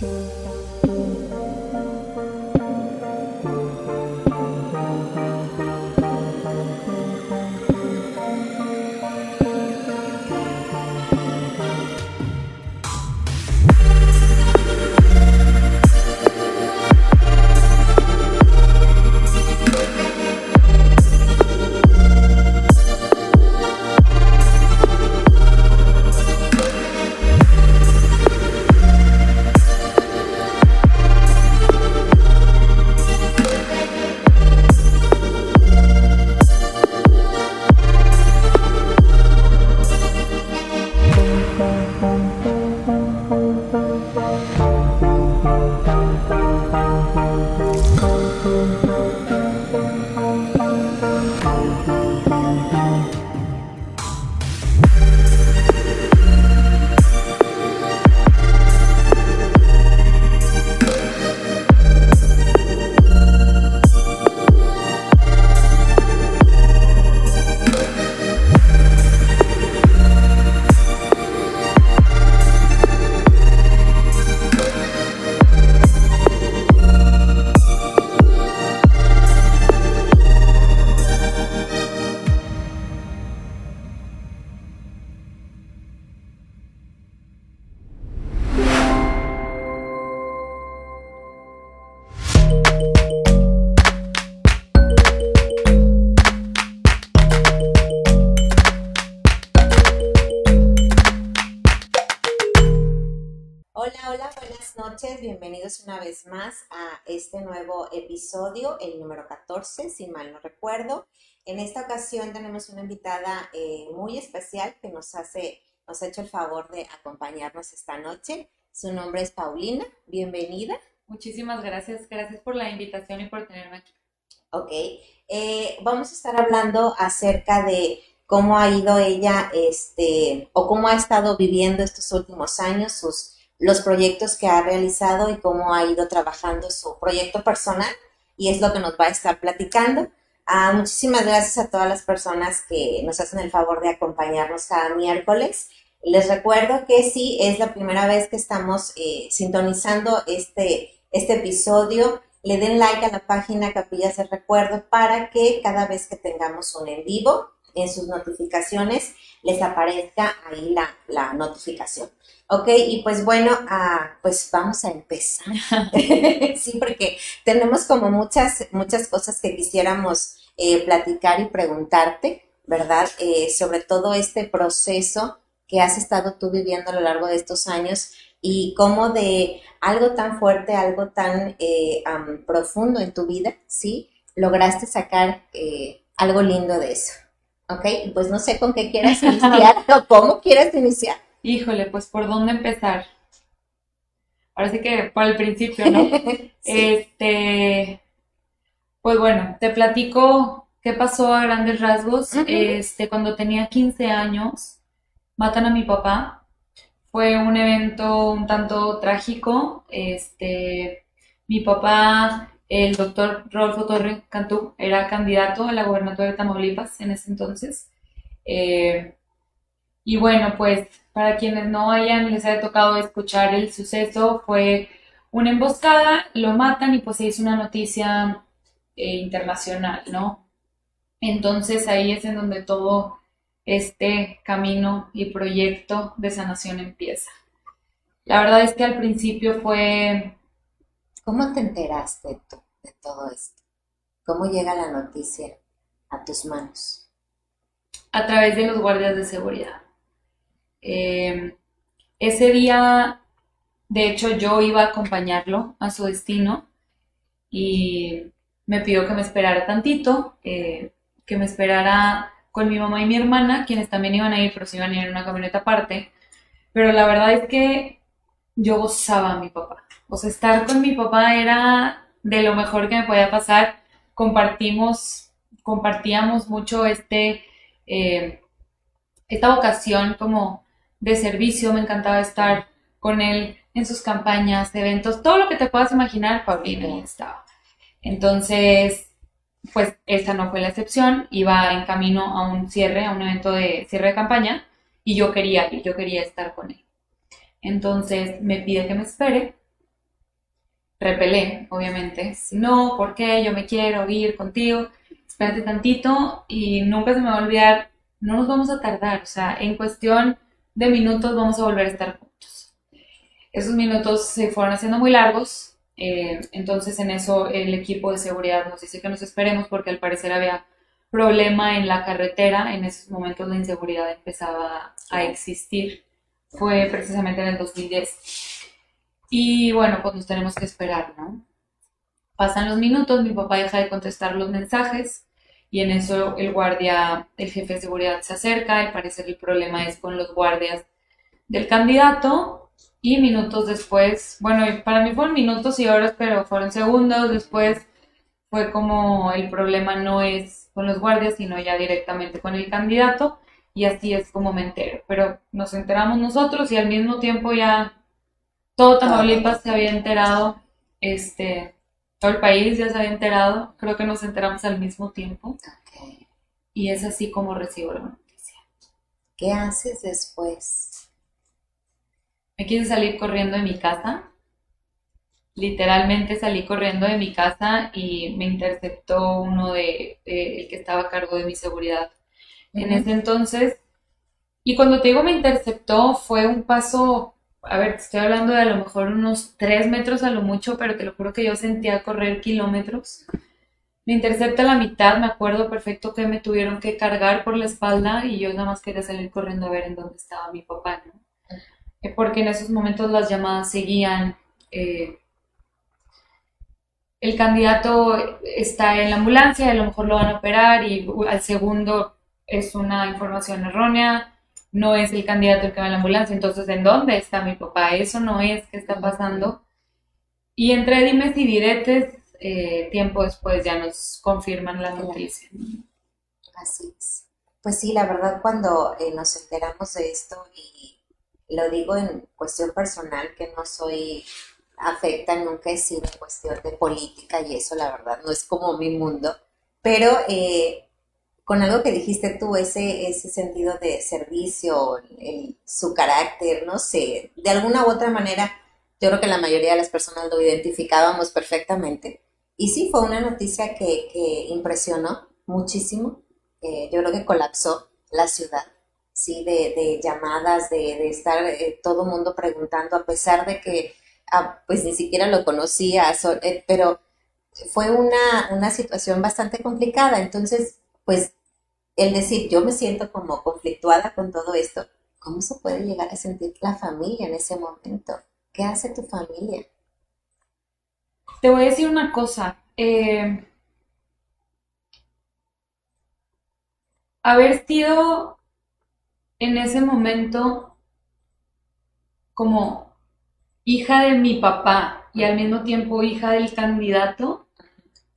Bye. Vez más a este nuevo episodio, el número 14, si mal no recuerdo. En esta ocasión tenemos una invitada eh, muy especial que nos hace, nos ha hecho el favor de acompañarnos esta noche. Su nombre es Paulina, bienvenida. Muchísimas gracias, gracias por la invitación y por tenerme aquí. Ok, eh, vamos a estar hablando acerca de cómo ha ido ella, este, o cómo ha estado viviendo estos últimos años, sus los proyectos que ha realizado y cómo ha ido trabajando su proyecto personal y es lo que nos va a estar platicando. Ah, muchísimas gracias a todas las personas que nos hacen el favor de acompañarnos cada miércoles. Les recuerdo que si es la primera vez que estamos eh, sintonizando este, este episodio, le den like a la página Capillas de Recuerdo para que cada vez que tengamos un en vivo en sus notificaciones les aparezca ahí la, la notificación. Ok, y pues bueno, ah, pues vamos a empezar. sí, porque tenemos como muchas, muchas cosas que quisiéramos eh, platicar y preguntarte, ¿verdad? Eh, sobre todo este proceso que has estado tú viviendo a lo largo de estos años y cómo de algo tan fuerte, algo tan eh, profundo en tu vida, ¿sí? Lograste sacar algo lindo de eso. ¿Ok? Pues no sé con qué quieras iniciar o cómo quieres iniciar. Híjole, pues por dónde empezar. Ahora sí que por el principio, ¿no? Este, pues bueno, te platico qué pasó a grandes rasgos. Este, cuando tenía 15 años, matan a mi papá. Fue un evento un tanto trágico. Este, mi papá, el doctor Rodolfo Torre Cantú, era candidato a la gobernatura de Tamaulipas en ese entonces. Eh, y bueno, pues para quienes no hayan, les haya tocado escuchar el suceso, fue una emboscada, lo matan y pues se hizo una noticia eh, internacional, ¿no? Entonces ahí es en donde todo este camino y proyecto de sanación empieza. La verdad es que al principio fue... ¿Cómo te enteraste tú de todo esto? ¿Cómo llega la noticia a tus manos? A través de los guardias de seguridad. Eh, ese día, de hecho, yo iba a acompañarlo a su destino y me pidió que me esperara tantito, eh, que me esperara con mi mamá y mi hermana, quienes también iban a ir, pero se iban a ir en una camioneta aparte. Pero la verdad es que yo gozaba a mi papá. O sea, estar con mi papá era de lo mejor que me podía pasar. Compartimos, compartíamos mucho este, eh, esta vocación como de servicio, me encantaba estar con él en sus campañas, eventos, todo lo que te puedas imaginar, Paulina ahí estaba. Entonces, pues esta no fue la excepción, iba en camino a un cierre, a un evento de cierre de campaña, y yo quería yo quería estar con él. Entonces me pide que me espere, repelé, obviamente. No, ¿por qué? Yo me quiero ir contigo. Espérate tantito y nunca se me va a olvidar. No nos vamos a tardar, o sea, en cuestión de minutos vamos a volver a estar juntos. Esos minutos se fueron haciendo muy largos, eh, entonces en eso el equipo de seguridad nos dice que nos esperemos porque al parecer había problema en la carretera, en esos momentos la inseguridad empezaba a existir. Fue precisamente en el 2010. Y bueno, pues nos tenemos que esperar, ¿no? Pasan los minutos, mi papá deja de contestar los mensajes y en eso el guardia, el jefe de seguridad se acerca, al parecer el problema es con los guardias del candidato y minutos después, bueno, para mí fueron minutos y horas, pero fueron segundos después, fue como el problema no es con los guardias, sino ya directamente con el candidato y así es como me entero, pero nos enteramos nosotros y al mismo tiempo ya todo Tamaulipas se había enterado, este, todo el país ya se había enterado, creo que nos enteramos al mismo tiempo. Y es así como recibo la noticia. ¿Qué haces después? Me quise salir corriendo de mi casa. Literalmente salí corriendo de mi casa y me interceptó uno de, el que estaba a cargo de mi seguridad en ese entonces. Y cuando te digo me interceptó, fue un paso a ver, estoy hablando de a lo mejor unos 3 metros a lo mucho, pero te lo juro que yo sentía correr kilómetros. Me intercepta la mitad, me acuerdo perfecto que me tuvieron que cargar por la espalda y yo nada más quería salir corriendo a ver en dónde estaba mi papá. Eh, porque en esos momentos las llamadas seguían. Eh, el candidato está en la ambulancia, a lo mejor lo van a operar y al segundo es una información errónea no es el candidato el que va en la ambulancia, entonces ¿en dónde está mi papá? Eso no es, ¿qué está pasando? Y entre dimes y diretes, eh, tiempo después ya nos confirman la noticia. Así es. Pues sí, la verdad cuando eh, nos enteramos de esto, y lo digo en cuestión personal, que no soy afecta, nunca he sido en cuestión de política y eso la verdad no es como mi mundo, pero eh, con algo que dijiste tú, ese, ese sentido de servicio, su carácter, no sé, de alguna u otra manera, yo creo que la mayoría de las personas lo identificábamos perfectamente. Y sí, fue una noticia que, impresionó muchísimo. Eh, yo creo que colapsó la ciudad, sí, de, llamadas, de, estar eh, todo el mundo preguntando, a pesar de que ah, pues ni siquiera lo conocía, eh, pero fue una, una situación bastante complicada. Entonces, pues el decir, yo me siento como conflictuada con todo esto, ¿cómo se puede llegar a sentir la familia en ese momento? ¿Qué hace tu familia? Te voy a decir una cosa. Eh, haber sido en ese momento como hija de mi papá y al mismo tiempo hija del candidato,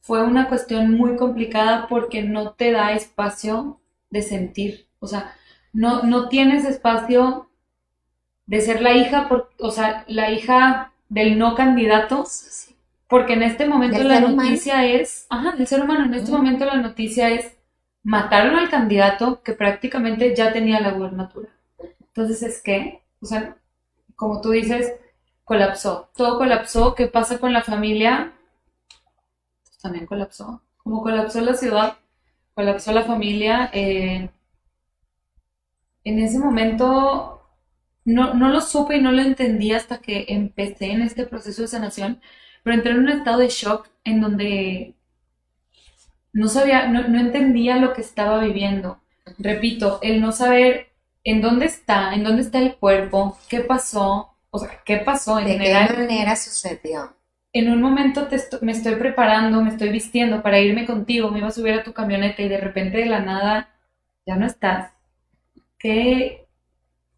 fue una cuestión muy complicada porque no te da espacio de sentir. O sea, no, no tienes espacio de ser la hija, por, o sea, la hija del no candidato, porque en este momento la noticia es, ajá, del ser humano, en este momento la noticia es, mataron al candidato que prácticamente ya tenía la gubernatura. Entonces es que, o sea, como tú dices, colapsó, todo colapsó, ¿qué pasa con la familia? También colapsó. Como colapsó la ciudad, colapsó la familia. Eh, en ese momento no, no, lo supe y no lo entendí hasta que empecé en este proceso de sanación, pero entré en un estado de shock en donde no sabía, no, entendía lo que estaba viviendo. Repito, el no saber en dónde está, en dónde está el cuerpo, qué pasó, o sea, qué pasó en ¿De qué manera sucedió? En un momento me estoy preparando, me estoy vistiendo para irme contigo, me iba a subir a tu camioneta y de repente de la nada ya no estás. ¿Qué,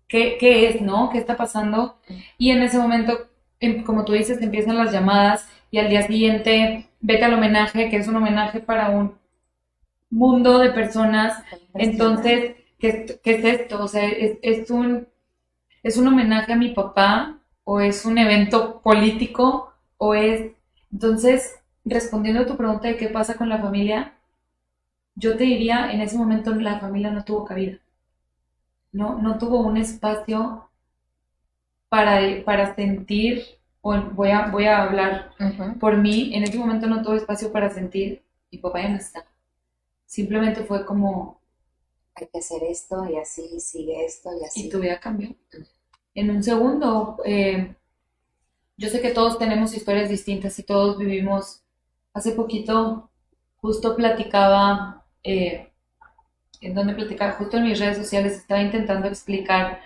qué, es, no? ¿Qué está pasando? Y en ese momento, em, como tú dices, empiezan las llamadas y al día siguiente vete al homenaje, que es un homenaje para un mundo de personas. Entonces, ¿qué, es esto? O sea, es, es, un, es un homenaje a mi papá o es un evento político o es, entonces, respondiendo a tu pregunta de qué pasa con la familia, yo te diría, en ese momento la familia no tuvo cabida. No, no tuvo un espacio para, para sentir o voy a, voy a hablar por mí, en ese momento no tuve espacio para sentir, mi papá ya no está. Simplemente fue como... Hay que hacer esto y así, sigue esto y así. Y tu vida cambió. En un segundo, eh, yo sé que todos tenemos historias distintas y todos vivimos. Hace poquito, justo platicaba, eh, en donde platicaba, justo en mis redes sociales, estaba intentando explicar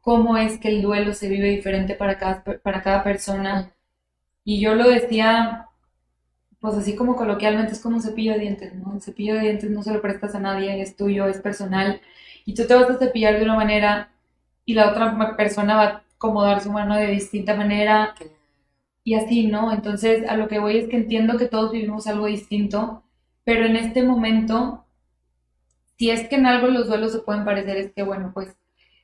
cómo es que el duelo se vive diferente para cada, para cada persona. Y yo lo decía, pues así como coloquialmente, es como un cepillo de dientes, ¿no? El cepillo de dientes no se lo prestas a nadie, es tuyo, es personal. Y tú te vas a cepillar de una manera y la otra persona va a acomodar su mano de distinta manera y así, ¿no? Entonces, a lo que voy es que entiendo que todos vivimos algo distinto, pero en este momento, si es que en algo los duelos se pueden parecer, es que, bueno, pues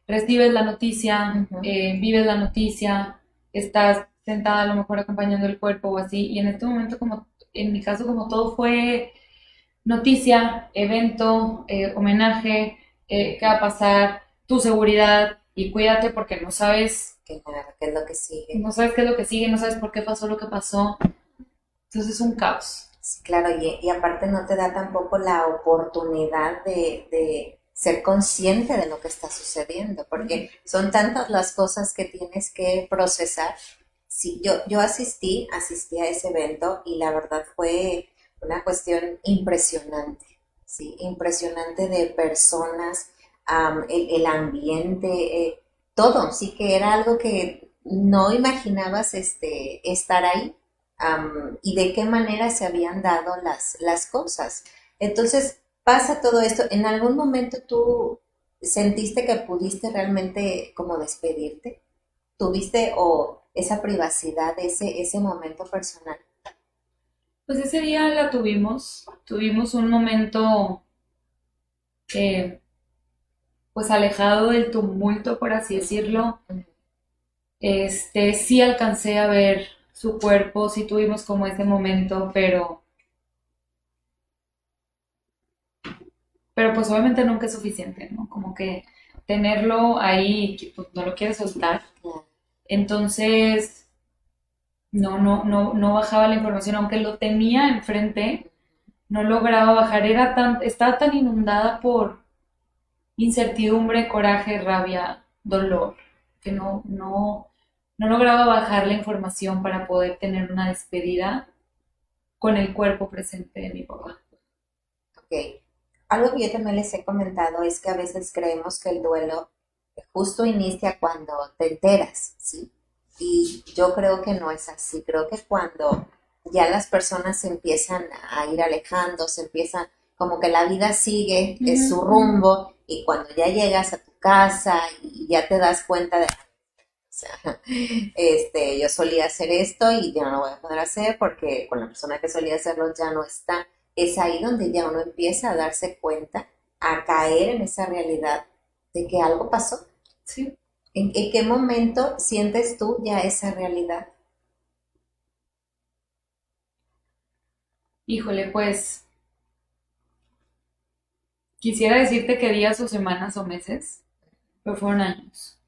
recibes la noticia, eh, vives la noticia, estás sentada a lo mejor acompañando el cuerpo o así, y en este momento, como en mi caso, como todo fue noticia, evento, eh, homenaje, eh, qué va a pasar, tu seguridad, y cuídate porque no sabes qué, es lo que sigue. No sabes qué es lo que sigue, no sabes por qué pasó lo que pasó. Entonces es un caos. Sí, claro, y, aparte no te da tampoco la oportunidad de, ser consciente de lo que está sucediendo, porque son tantas las cosas que tienes que procesar. Sí, yo, yo asistí, asistí a ese evento y la verdad fue una cuestión impresionante, sí, impresionante de personas el, ambiente, eh, todo, sí que era algo que no imaginabas este, estar ahí y de qué manera se habían dado las, las cosas. Entonces, pasa todo esto. ¿En algún momento tú sentiste que pudiste realmente como despedirte? ¿Tuviste o esa privacidad, ese, ese momento personal? Pues ese día la tuvimos, tuvimos un momento eh, pues alejado del tumulto, por así decirlo. Este, sí alcancé a ver su cuerpo, sí tuvimos como ese momento, pero pero pues obviamente nunca es suficiente, ¿no? Como que tenerlo ahí, pues, no lo quieres soltar. Entonces, no, no, no, no bajaba la información, aunque lo tenía enfrente, no lograba bajar, era tan, estaba tan inundada por, incertidumbre, coraje, rabia, dolor, que no, no, no lograba bajar la información para poder tener una despedida con el cuerpo presente de mi papá. Ok. Algo que yo también les he comentado es que a veces creemos que el duelo justo inicia cuando te enteras, ¿sí? Y yo creo que no es así. Creo que cuando ya las personas se empiezan a ir alejando, se empiezan, como que la vida sigue, es su rumbo, y cuando ya llegas a tu casa y ya te das cuenta de, o sea, este, yo solía hacer esto y ya no lo voy a poder hacer porque con la persona que solía hacerlo ya no está. Es ahí donde ya uno empieza a darse cuenta, a caer en esa realidad de que algo pasó. Sí. ¿En, qué momento sientes tú ya esa realidad? Híjole, pues Quisiera decirte que días o semanas o meses, pero fueron años.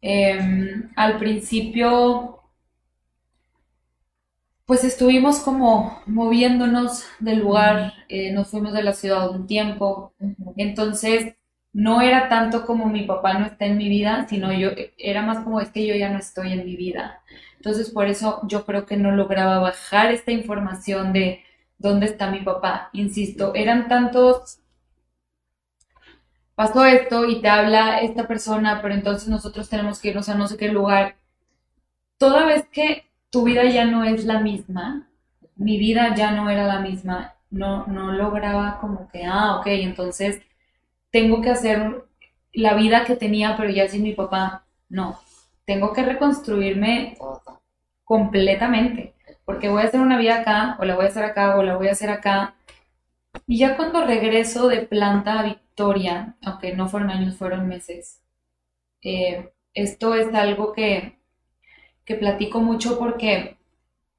Em, al principio, pues estuvimos como moviéndonos del lugar, eh, nos fuimos de la ciudad un tiempo, entonces no era tanto como mi papá no está en mi vida, sino yo, era más como es que yo ya no estoy en mi vida. Entonces por eso yo creo que no lograba bajar esta información de dónde está mi papá. Insisto, eran tantos pasó esto y te habla esta persona, pero entonces nosotros tenemos que irnos a no sé qué lugar. Toda vez que tu vida ya no es la misma, mi vida ya no era la misma, no, no lograba como que, ah, ok, entonces tengo que hacer la vida que tenía, pero ya sin mi papá. No, tengo que reconstruirme completamente, porque voy a hacer una vida acá, o la voy a hacer acá, o la voy a hacer acá. Y ya cuando regreso de planta a aunque no fueron años, fueron meses. Eh, esto es algo que, que platico mucho porque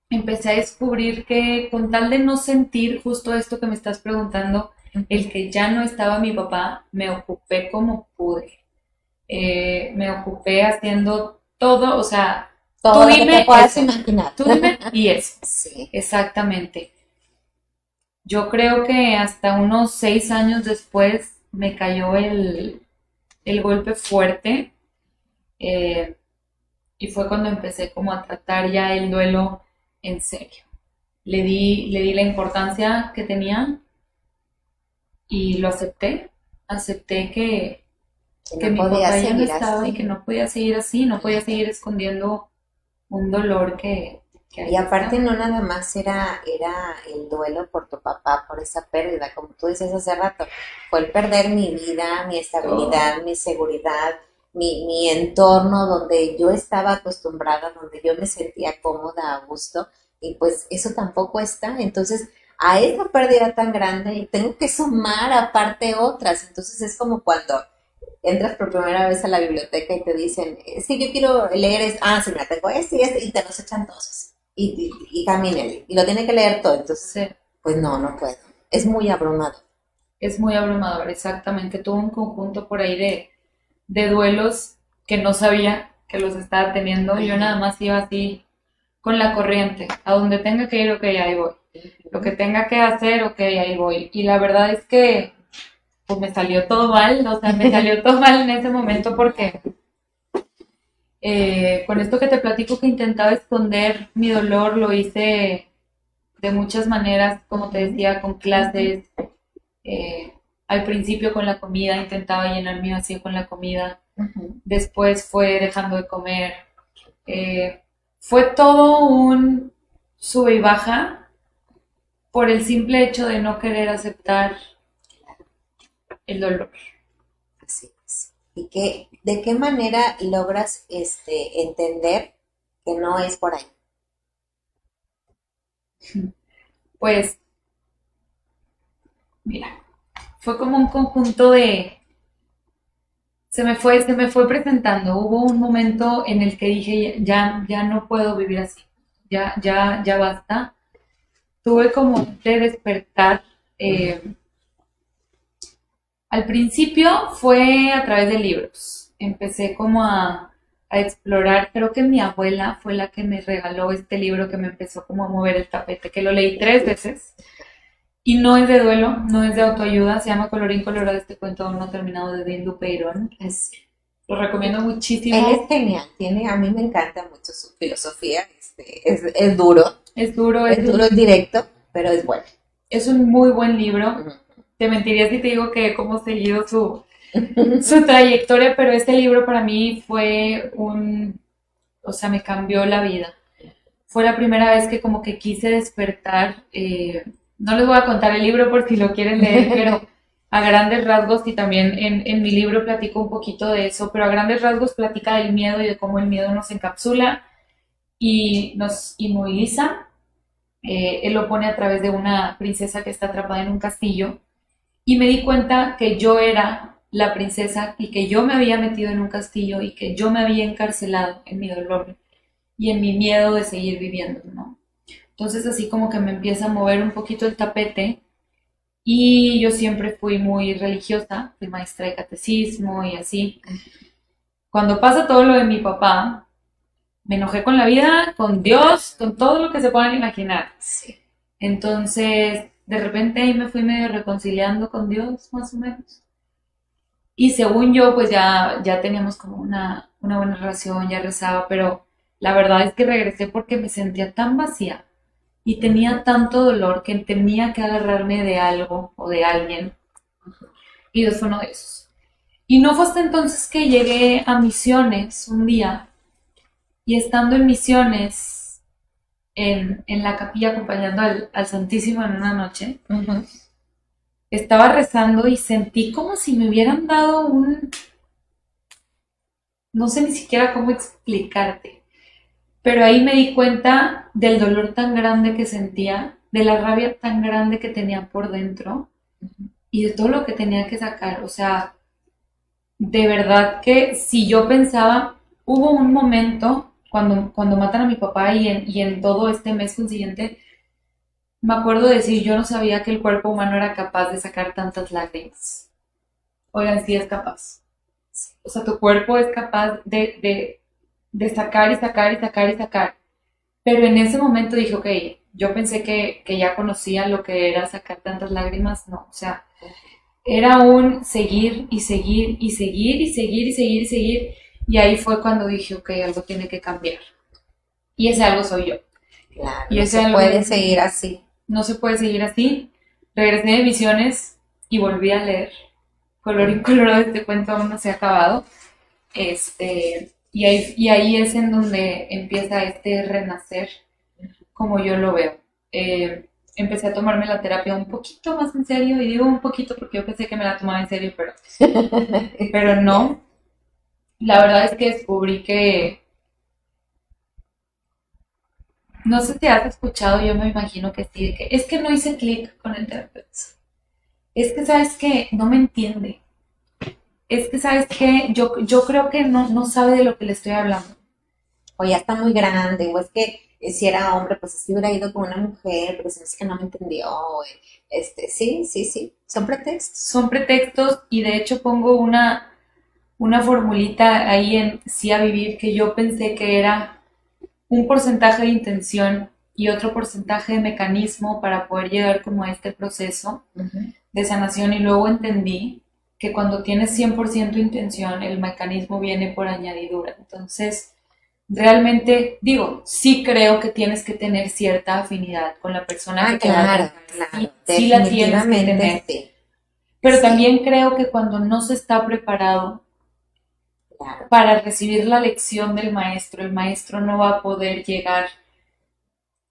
empecé a descubrir que con tal de no sentir justo esto que me estás preguntando, el que ya no estaba mi papá, me ocupé como pude. Eh, me ocupé haciendo todo, o sea, Todo Tú lo que dime te puedas eso. imaginar. Tú dime y eso. Sí. Exactamente. Yo creo que hasta unos seis años después me cayó el, el golpe fuerte eh, y fue cuando empecé como a tratar ya el duelo en serio. Le di, le di la importancia que tenía y lo acepté. Acepté que, Que que no mi podía papá ya no estaba y que no podía seguir así, no podía seguir escondiendo un dolor que, Y aparte no nada más era, era el duelo por tu papá, por esa pérdida, como tú dices hace rato, fue el perder mi vida, mi estabilidad, mi seguridad, mi, mi entorno donde yo estaba acostumbrada, donde yo me sentía cómoda, a gusto, y pues eso tampoco está. Entonces, a esa pérdida tan grande tengo que sumar aparte otras. Entonces es como cuando entras por primera vez a la biblioteca y te dicen, que yo quiero leer, es, ah, sí, mira, tengo este y este, y te los echan todos así. Y, y, y camínele, y lo tiene que leer todo. Entonces, Sí. pues no, no puedo. Es muy abrumado. Es muy abrumador, exactamente. Tuve un conjunto por ahí de, de duelos que no sabía que los estaba teniendo. Yo nada más iba así con la corriente. A donde tenga que ir, ok, ahí voy. Lo que tenga que hacer, ok, ahí voy. Y la verdad es que pues me salió todo mal, o sea, me salió todo mal en ese momento porque eh, con esto que te platico que intentaba esconder mi dolor, lo hice de muchas maneras, como te decía, con clases, eh, al principio con la comida, intentaba llenar mi vacío con la comida, después fue dejando de comer, eh, fue todo un sube y baja por el simple hecho de no querer aceptar el dolor. Así es. ¿Y qué, de qué manera logras este, entender que no es por ahí? Pues, mira, fue como un conjunto de... Se me fue, se me fue presentando. Hubo un momento en el que dije, ya, ya no puedo vivir así. Ya, ya, ya basta. Tuve como de despertar. eh, al principio fue a través de libros. Empecé como a, a explorar. Creo que mi abuela fue la que me regaló este libro que me empezó como a mover el tapete, que lo leí tres veces. Y no es de duelo, no es de autoayuda, se llama Colorín Colorado, este cuento aún no terminado de Dean Dupeirón. Es- Lo recomiendo él muchísimo. es genial, tiene, a mí me encanta mucho su filosofía, este, es, es duro, Es duro, es es, duro, es directo, pero es bueno. es un muy buen libro. Te mentiría si te digo que hemos seguido su, su trayectoria, pero este libro para mí fue un, o sea, me cambió la vida. Fue la primera vez que como que quise despertar. eh, no les voy a contar el libro por si lo quieren leer, pero a grandes rasgos, y también en, en mi libro platico un poquito de eso, pero a grandes rasgos platica del miedo y de cómo el miedo nos encapsula y nos inmoviliza. Eh, él lo pone a través de una princesa que está atrapada en un castillo y me di cuenta que yo era la princesa y que yo me había metido en un castillo y que yo me había encarcelado en mi dolor y en mi miedo de seguir viviendo, ¿no? Entonces así como que me empieza a mover un poquito el tapete y yo siempre fui muy religiosa, fui maestra de catecismo y así. Cuando pasa todo lo de mi papá, me enojé con la vida, con Dios, con todo lo que se puedan imaginar. Sí. Entonces, de repente ahí me fui medio reconciliando con Dios, más o menos. Y según yo, pues ya, ya teníamos como una, una buena relación, ya rezaba, pero la verdad es que regresé porque me sentía tan vacía y tenía tanto dolor que tenía que agarrarme de algo o de alguien. Y Dios fue uno de esos. Y no fue hasta entonces que llegué a Misiones un día y estando en Misiones, en, en la capilla acompañando al, al Santísimo en una noche. Estaba rezando y sentí como si me hubieran dado un... No sé ni siquiera cómo explicarte, pero ahí me di cuenta del dolor tan grande que sentía, de la rabia tan grande que tenía por dentro y de todo lo que tenía que sacar. O sea, de verdad que si yo pensaba, hubo un momento cuando, cuando matan a mi papá y en, y en todo este mes consiguiente, me acuerdo de decir, yo no sabía que el cuerpo humano era capaz de sacar tantas lágrimas. Oigan, sí es capaz. O sea, tu cuerpo es capaz de, de, de sacar y sacar y sacar y sacar. Pero en ese momento dije, ok, yo pensé que, que ya conocía lo que era sacar tantas lágrimas, no, o sea, era un seguir y seguir y seguir y seguir y seguir y seguir. Y ahí fue cuando dije, ok, algo tiene que cambiar. Y ese algo soy yo. Claro, Y no se algo- puede seguir así. No se puede seguir así. Regresé de misiones y volví a leer. Color incoloro este cuento aún no se ha acabado. Este, y ahí, y ahí es en donde empieza este renacer, como yo lo veo. Eh, empecé a tomarme la terapia un poquito más en serio, y digo un poquito porque yo pensé que me la tomaba en serio, pero, pero no. La verdad es que descubrí que, no sé si has escuchado, yo me imagino que sí, que es que no hice clic con el terapeuta. Es que sabes que no me entiende. Es que sabes que yo, yo creo que no, no sabe de lo que le estoy hablando. O ya está muy grande, o es que eh, si era hombre, pues así hubiera ido con una mujer, pero hace que no me entendió. Este, sí, sí, sí, son pretextos. Son pretextos y de hecho pongo una, una formulita ahí en sí a vivir que yo pensé que era un porcentaje de intención y otro porcentaje de mecanismo para poder llegar como a este proceso de sanación y luego entendí que cuando tienes 100% intención, el mecanismo viene por añadidura. Entonces, realmente digo, sí creo que tienes que tener cierta afinidad con la persona Ah, que te va a claro, claro, Sí, sí la tienes que tener. sí, Pero Sí. también creo que cuando no se está preparado claro. Para recibir la lección del maestro, el maestro no va a poder llegar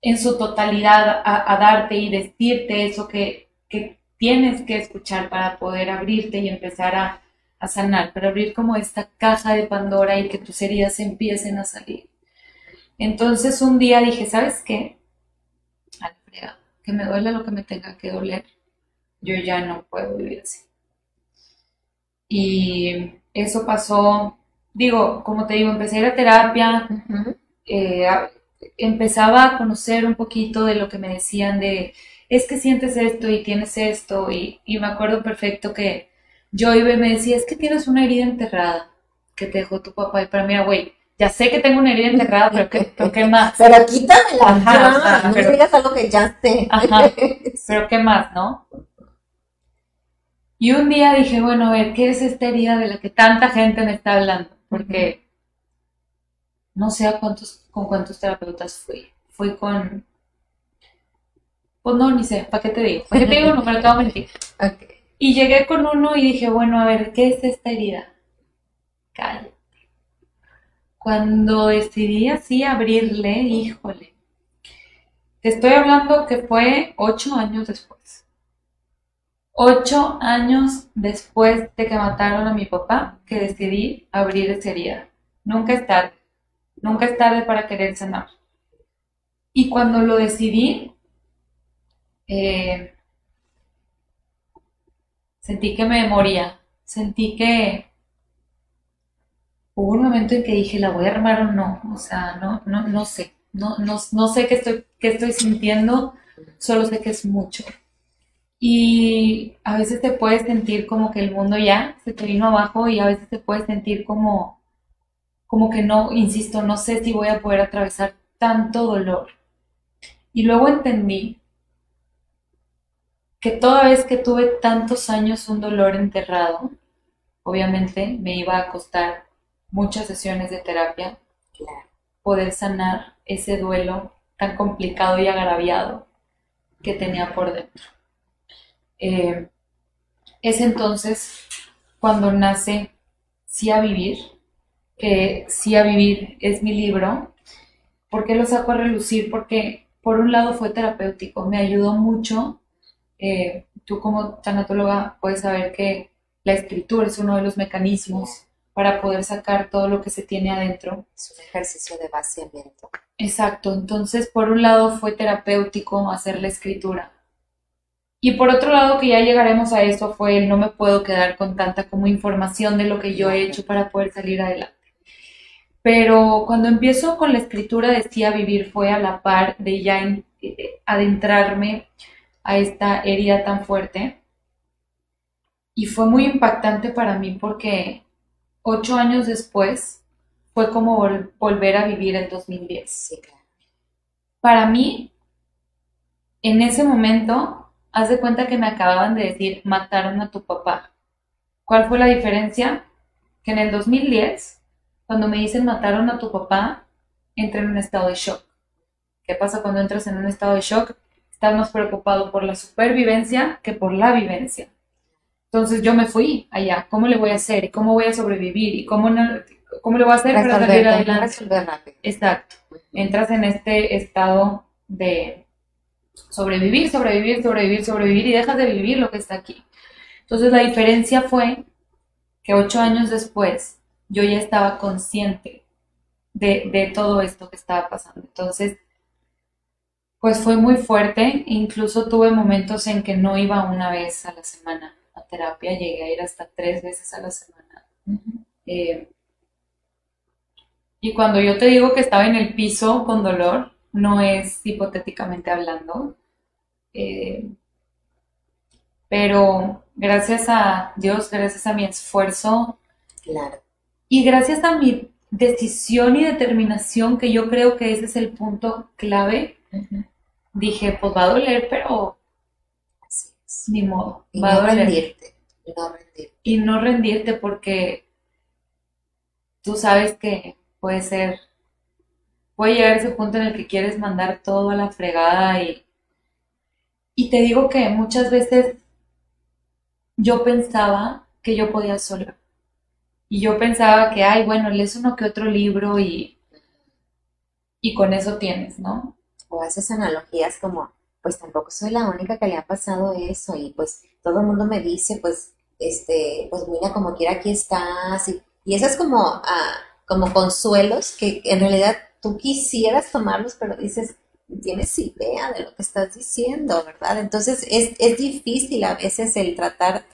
en su totalidad a, darte y decirte eso que, que tienes que escuchar para poder abrirte y empezar a, a sanar, para abrir como esta caja de Pandora y que tus heridas empiecen a salir. Entonces un día dije, ¿sabes qué? A que me duele lo que me tenga que doler. Yo ya no puedo vivir así. Y eso pasó, digo, como te digo, empecé a ir a terapia, eh, a- empezaba a conocer un poquito de lo que me decían de, es que sientes esto y tienes esto, y, y me acuerdo perfecto que yo iba y me decía, es que tienes una herida enterrada que te dejó tu papá, y para mí, güey, ya sé que tengo una herida enterrada, pero ¿qué, pero qué más? Pero quítamela, Ajá, ya, o sea, no pero- me digas algo que ya sé. Ajá. Pero ¿qué más, no? Y un día dije, bueno, a ver, ¿qué es esta herida de la que tanta gente me está hablando? Porque no sé a cuántos, con cuántos terapeutas fui. Fui con, pues no, ni sé, ¿para qué te digo? ¿Para qué te digo? No mentir. Ok. Y llegué con uno y dije, bueno, a ver, ¿qué es esta herida? Cállate. Cuando decidí así abrirle, híjole, te estoy hablando que fue ocho años después. Ocho años después de que mataron a mi papá, que decidí abrir esa herida. Nunca es tarde. Nunca es tarde para querer sanar. Y cuando lo decidí, eh, sentí que me moría. Sentí que hubo un momento en que dije, ¿la voy a armar o no? O sea, no, no, no sé. No, no, no sé qué estoy, qué estoy sintiendo, solo sé que es mucho. Y a veces te puedes sentir como que el mundo ya se te vino abajo y a veces te puedes sentir como, como que no, insisto, no sé si voy a poder atravesar tanto dolor. Y luego entendí que toda vez que tuve tantos años un dolor enterrado, obviamente me iba a costar muchas sesiones de terapia poder sanar ese duelo tan complicado y agraviado que tenía por dentro. Eh, es entonces cuando nace Sí a Vivir, que Sí a Vivir es mi libro. ¿Por qué lo saco a relucir? Porque por un lado fue terapéutico, me ayudó mucho. Eh, tú como tanatóloga puedes saber que la escritura es uno de los mecanismos para poder sacar todo lo que se tiene adentro. Es un ejercicio de vaciamiento. Exacto, entonces por un lado fue terapéutico hacer la escritura. Y por otro lado, que ya llegaremos a eso, fue el no me puedo quedar con tanta como información de lo que yo he hecho para poder salir adelante. Pero cuando empiezo con la escritura de Sí a Vivir fue a la par de ya en- eh, adentrarme a esta herida tan fuerte. Y fue muy impactante para mí porque ocho años después fue como volver a vivir el 2010. Sí, claro. Para mí, en ese momento, haz de cuenta que me acababan de decir, mataron a tu papá. ¿Cuál fue la diferencia? Que en el 2010, cuando me dicen mataron a tu papá, entré en un estado de shock. ¿Qué pasa cuando entras en un estado de shock? Estás más preocupado por la supervivencia que por la vivencia. Entonces yo me fui allá. ¿Cómo le voy a hacer? ¿Y cómo voy a sobrevivir? ¿Y cómo, no, cómo le voy a hacer para salir adelante? Exacto. Entras en este estado de sobrevivir, sobrevivir, sobrevivir, sobrevivir y dejas de vivir lo que está aquí. Entonces la diferencia fue que ocho años después yo ya estaba consciente de, de todo esto que estaba pasando. Entonces, pues fue muy fuerte, incluso tuve momentos en que no iba una vez a la semana a terapia, llegué a ir hasta tres veces a la semana. Eh, y cuando yo te digo que estaba en el piso con dolor, no es hipotéticamente hablando, eh, pero gracias a Dios, gracias a mi esfuerzo Claro. y gracias a mi decisión y determinación, que yo creo que ese es el punto clave, dije, pues va a doler, pero Así es. ni modo, Y va a doler. rendirte. y No rendirte. Y no rendirte porque tú sabes que puede ser, puede llegar ese punto en el que quieres mandar todo a la fregada y, y te digo que muchas veces yo pensaba que yo podía sola. Y yo pensaba que, ay, bueno, lees uno que otro libro y, y con eso tienes, ¿no? O haces analogías como, pues tampoco soy la única que le ha pasado eso y pues todo el mundo me dice, pues, este, pues mira, como quiera aquí estás y, y esas como, ah, como consuelos que en realidad tú quisieras tomarlos, pero dices, "No tienes idea de lo que estás diciendo, ¿verdad? Entonces es, es difícil a veces el tratar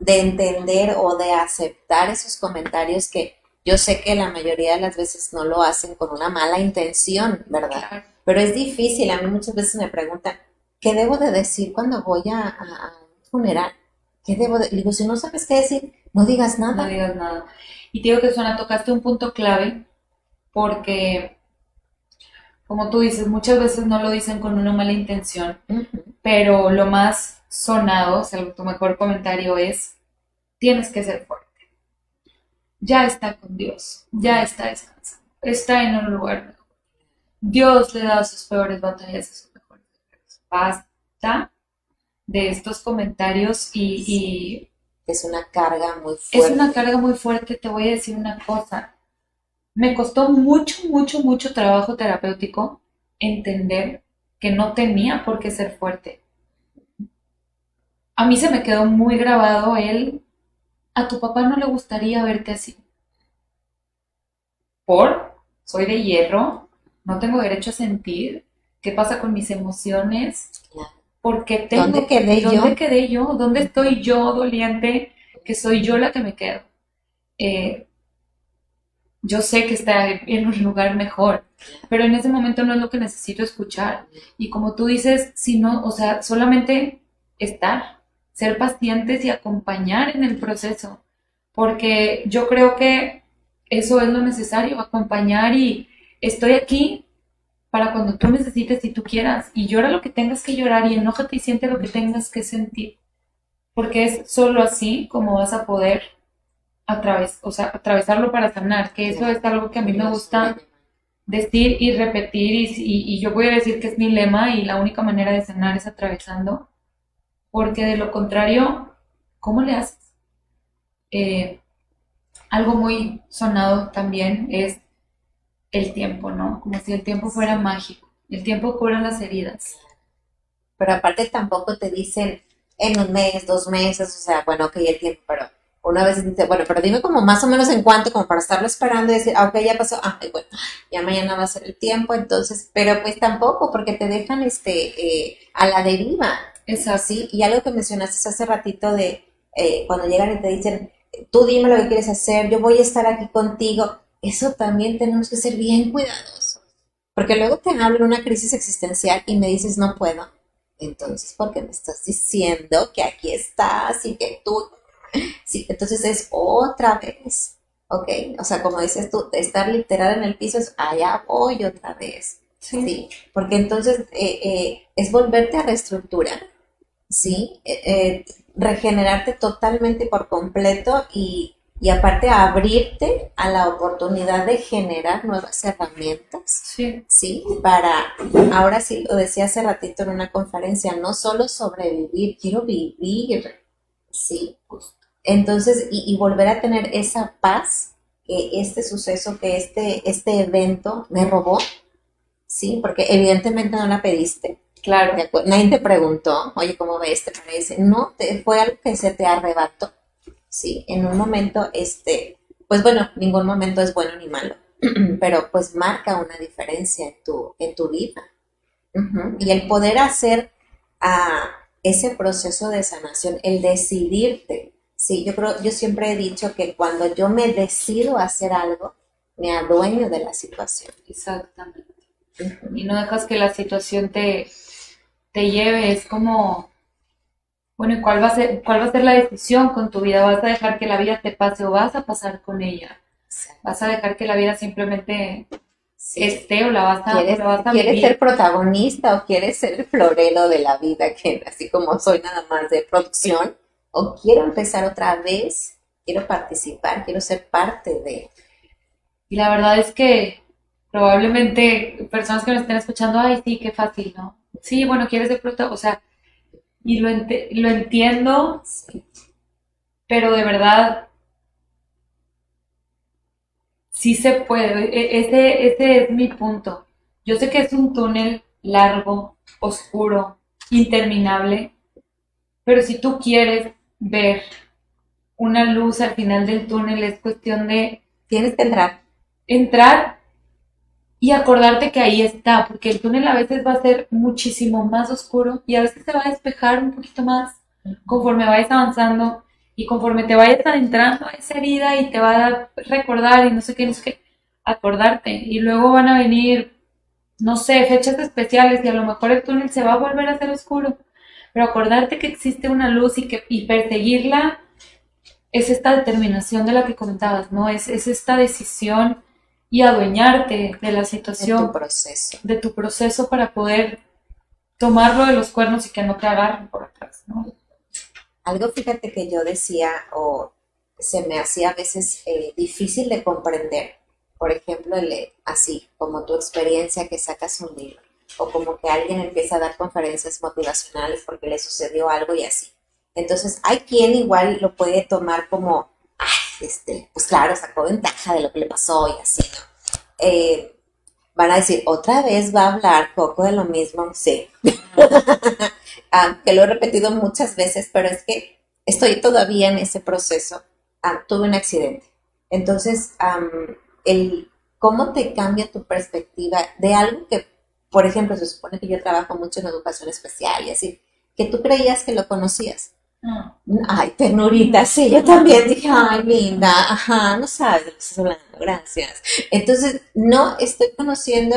de entender o de aceptar esos comentarios que yo sé que la mayoría de las veces no lo hacen con una mala intención, ¿verdad? Pero es difícil, a mí muchas veces me preguntan, ¿qué debo de decir cuando voy a, a- a un funeral? ¿Qué debo de...? Digo, si no sabes qué decir, no digas No nada. digas nada. Y te digo que Suena, tocaste un punto clave porque, como tú dices, muchas veces no lo dicen con una mala intención, pero lo más sonado, o sea, tu mejor comentario es, tienes que ser fuerte. Ya está con Dios, ya está descansando, está en un lugar mejor. Dios le da sus peores batallas a sus mejores. Basta de estos comentarios y, y Es una carga muy es fuerte. una carga muy fuerte, te voy a decir una cosa. Me costó mucho, mucho, mucho trabajo terapéutico entender que no tenía por qué ser fuerte. A mí se me quedó muy grabado el, a tu papá no le gustaría verte así. Por, soy de hierro, no tengo derecho a sentir. ¿Qué pasa con mis emociones? Claro. ¿Por qué tengo? ¿Dónde quedé yo? ¿Dónde quedé yo? ¿Dónde estoy yo doliente? Que soy yo la que me quedo. Eh, yo sé que está en un lugar mejor, pero en ese momento no es lo que necesito escuchar. Y como tú dices, si no, o sea, solamente estar, ser pacientes y acompañar en el proceso, porque yo creo que eso es lo necesario, acompañar y estoy aquí para cuando tú necesites y tú quieras, y llora lo que tengas que llorar y enójate y siente lo que tengas que sentir, porque es solo así como vas a poder atraves, o sea, atravesarlo para sanar, que eso es algo que a mí me gusta decir y repetir y, y- yo voy a decir que es mi lema y la única manera de sanar es atravesando, porque de lo contrario, ¿cómo le haces? Eh, algo muy sonado también es el tiempo, ¿no? Como si el tiempo fuera mágico. El tiempo cura las heridas. Pero aparte tampoco te dicen en un mes, dos meses, o sea, bueno, ok, el tiempo, pero una vez dice, bueno, pero dime como más o menos en cuánto, como para estarlo esperando y decir, ah, ok, ya pasó, ah, bueno, ya mañana va a ser el tiempo, entonces, pero pues tampoco, porque te dejan este eh, a la deriva, Es ¿es así. así? Y algo que mencionaste hace ratito de eh, cuando llegan y te dicen, tú dime lo que quieres hacer, yo voy a estar aquí contigo, eso también tenemos que ser bien cuidadosos, porque luego te hablo una crisis existencial y me dices, no puedo. Entonces, ¿por qué me estás diciendo que aquí estás y que tú... Sí, entonces es otra vez ok, o sea, como dices tú, estar literal en el piso es, allá voy otra vez, sí, porque entonces eh, eh, es volverte a reestructurar, sí, eh, regenerarte totalmente por completo y, y aparte abrirte a la oportunidad de generar nuevas herramientas, sí. sí, para, ahora sí lo decía hace ratito en una conferencia, no solo sobrevivir, quiero vivir, sí, justo. Entonces, y, volver a tener esa paz que este suceso, que este, este evento me robó, ¿sí? Porque evidentemente no la pediste. Claro. Nadie te preguntó, oye, ¿cómo ves? Te parece. No, te, fue algo que se te arrebató, ¿sí? En un momento, este, pues bueno, ningún momento es bueno ni malo, pero pues marca una diferencia en tu, en tu vida. Y el poder hacer a ese proceso de sanación, el decidirte Sí, yo creo, yo siempre he dicho que cuando yo me decido hacer algo, me adueño de la situación. Exactamente. Y no dejas que la situación te, te lleve, es como, bueno, ¿y cuál va, a ser, cuál va a ser la decisión con tu vida? ¿Vas a dejar que la vida te pase o vas a pasar con ella? ¿Vas a dejar que la vida simplemente esté o la vas a, ¿Quieres, ¿quieres ser protagonista o quieres ser el florero de la vida? Que así como soy nada más de producción, o quiero empezar otra vez, quiero participar, quiero ser parte de. Y la verdad es que probablemente personas que me estén escuchando, ay, sí, qué fácil, ¿no? Sí, bueno, quieres de pronto, o sea, y lo, lo entiendo, pero de verdad, sí se puede, e-, ese, ese es mi punto. Yo sé que es un túnel largo, oscuro, interminable, pero si tú quieres ver una luz al final del túnel, es cuestión de... Tienes que entrar. Entrar y acordarte que ahí está, porque el túnel a veces va a ser muchísimo más oscuro y a veces se va a despejar un poquito más conforme vayas avanzando y conforme te vayas adentrando a esa herida y te va a recordar y no sé qué, no sé qué, acordarte. Y luego van a venir, no sé, fechas especiales y a lo mejor el túnel se va a volver a ser oscuro pero acordarte que existe una luz y, que, y perseguirla es esta determinación de la que comentabas, ¿no? Es, es esta decisión y adueñarte de la situación. De tu proceso. De tu proceso para poder tomarlo de los cuernos y que no te agarren por atrás, ¿no? Algo, fíjate que yo decía, o se me hacía a veces eh, difícil de comprender, por ejemplo, el, así como tu experiencia que sacas un libro o como que alguien empieza a dar conferencias motivacionales porque le sucedió algo y así. Entonces, hay quien igual lo puede tomar como, este, pues claro, sacó ventaja de lo que le pasó y así, ¿no? Eh, van a decir, otra vez va a hablar poco de lo mismo, sí. Ah, que lo he repetido muchas veces, pero es que estoy todavía en ese proceso. Ah, tuve un accidente. Entonces, el cómo te cambia tu perspectiva de algo que por ejemplo, se supone que yo trabajo mucho en educación especial y así, que tú creías que lo conocías. Ah. Ay, ternurita, sí, yo también dije, ay, linda, ajá, no sabes de lo que estás hablando, gracias. Entonces, no estoy conociendo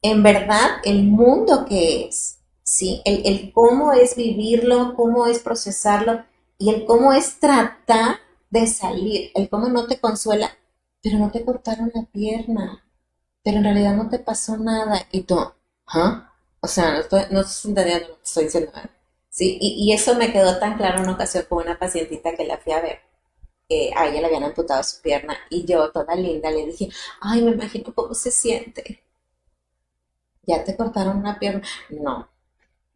en verdad el mundo que es, ¿sí? El, el cómo es vivirlo, cómo es procesarlo y el cómo es tratar de salir, el cómo no te consuela, pero no te cortaron la pierna, pero en realidad no te pasó nada. Y tú, ¿ah? O sea, no, estoy, no estás entendiendo lo que estoy diciendo. ¿Sí? Y, eso me quedó tan claro en una ocasión con una pacientita que la fui a ver. que a ella le habían amputado su pierna y yo, toda linda, le dije, ay, me imagino cómo se siente. ¿Ya te cortaron una pierna? No.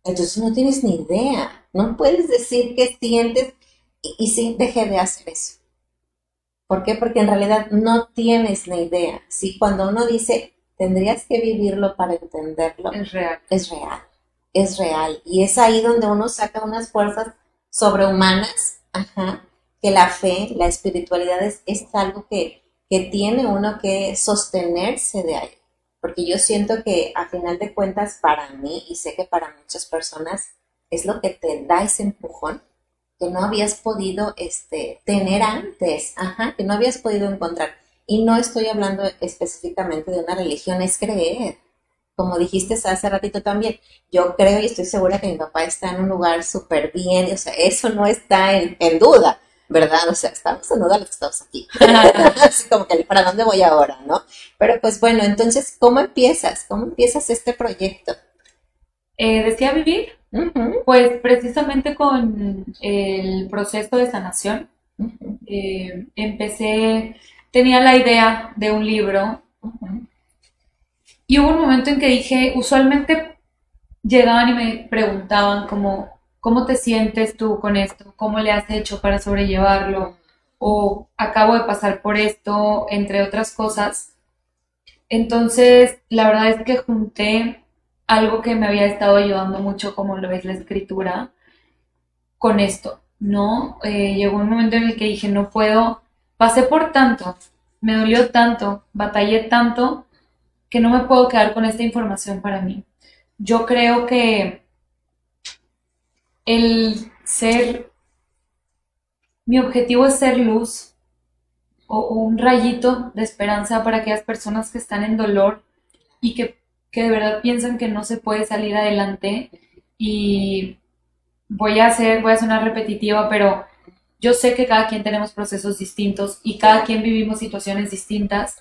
Entonces no tienes ni idea. No puedes decir qué sientes y, y sí, dejé de hacer eso. ¿Por qué? Porque en realidad no tienes ni idea. ¿sí? Cuando uno dice, tendrías que vivirlo para entenderlo, es real. Es real, es real. Y es ahí donde uno saca unas fuerzas sobrehumanas, ajá, que la fe, la espiritualidad es, es algo que, que tiene uno que sostenerse de ahí. Porque yo siento que a final de cuentas para mí, y sé que para muchas personas, es lo que te da ese empujón que no habías podido este, tener antes, ajá, que no habías podido encontrar. Y no estoy hablando específicamente de una religión, es creer. Como dijiste hace ratito también, yo creo y estoy segura que mi papá está en un lugar súper bien, o sea, eso no está en, duda. ¿verdad? O sea, estamos en duda los que estamos aquí. Así como que, ¿para dónde voy ahora, no? Pero pues bueno, entonces, ¿cómo empiezas? ¿Cómo empiezas este proyecto? Eh, ¿Decía vivir? Pues precisamente con el proceso de sanación. Eh, empecé, tenía la idea de un libro y hubo un momento en que dije, usualmente llegaban y me preguntaban como, ¿cómo te sientes tú con esto? ¿Cómo le has hecho para sobrellevarlo? O acabo de pasar por esto, entre otras cosas. Entonces, la verdad es que junté algo que me había estado ayudando mucho, como lo es la escritura, con esto, ¿no? Eh, llegó un momento en el que dije, no puedo, pasé por tanto, me dolió tanto, batallé tanto, que no me puedo quedar con esta información para mí. Yo creo que el ser, mi objetivo es ser luz o, un rayito de esperanza para aquellas personas que están en dolor y que, que de verdad piensan que no se puede salir adelante. Y voy a hacer, voy a sonar repetitiva, pero yo sé que cada quien tenemos procesos distintos y cada quien vivimos situaciones distintas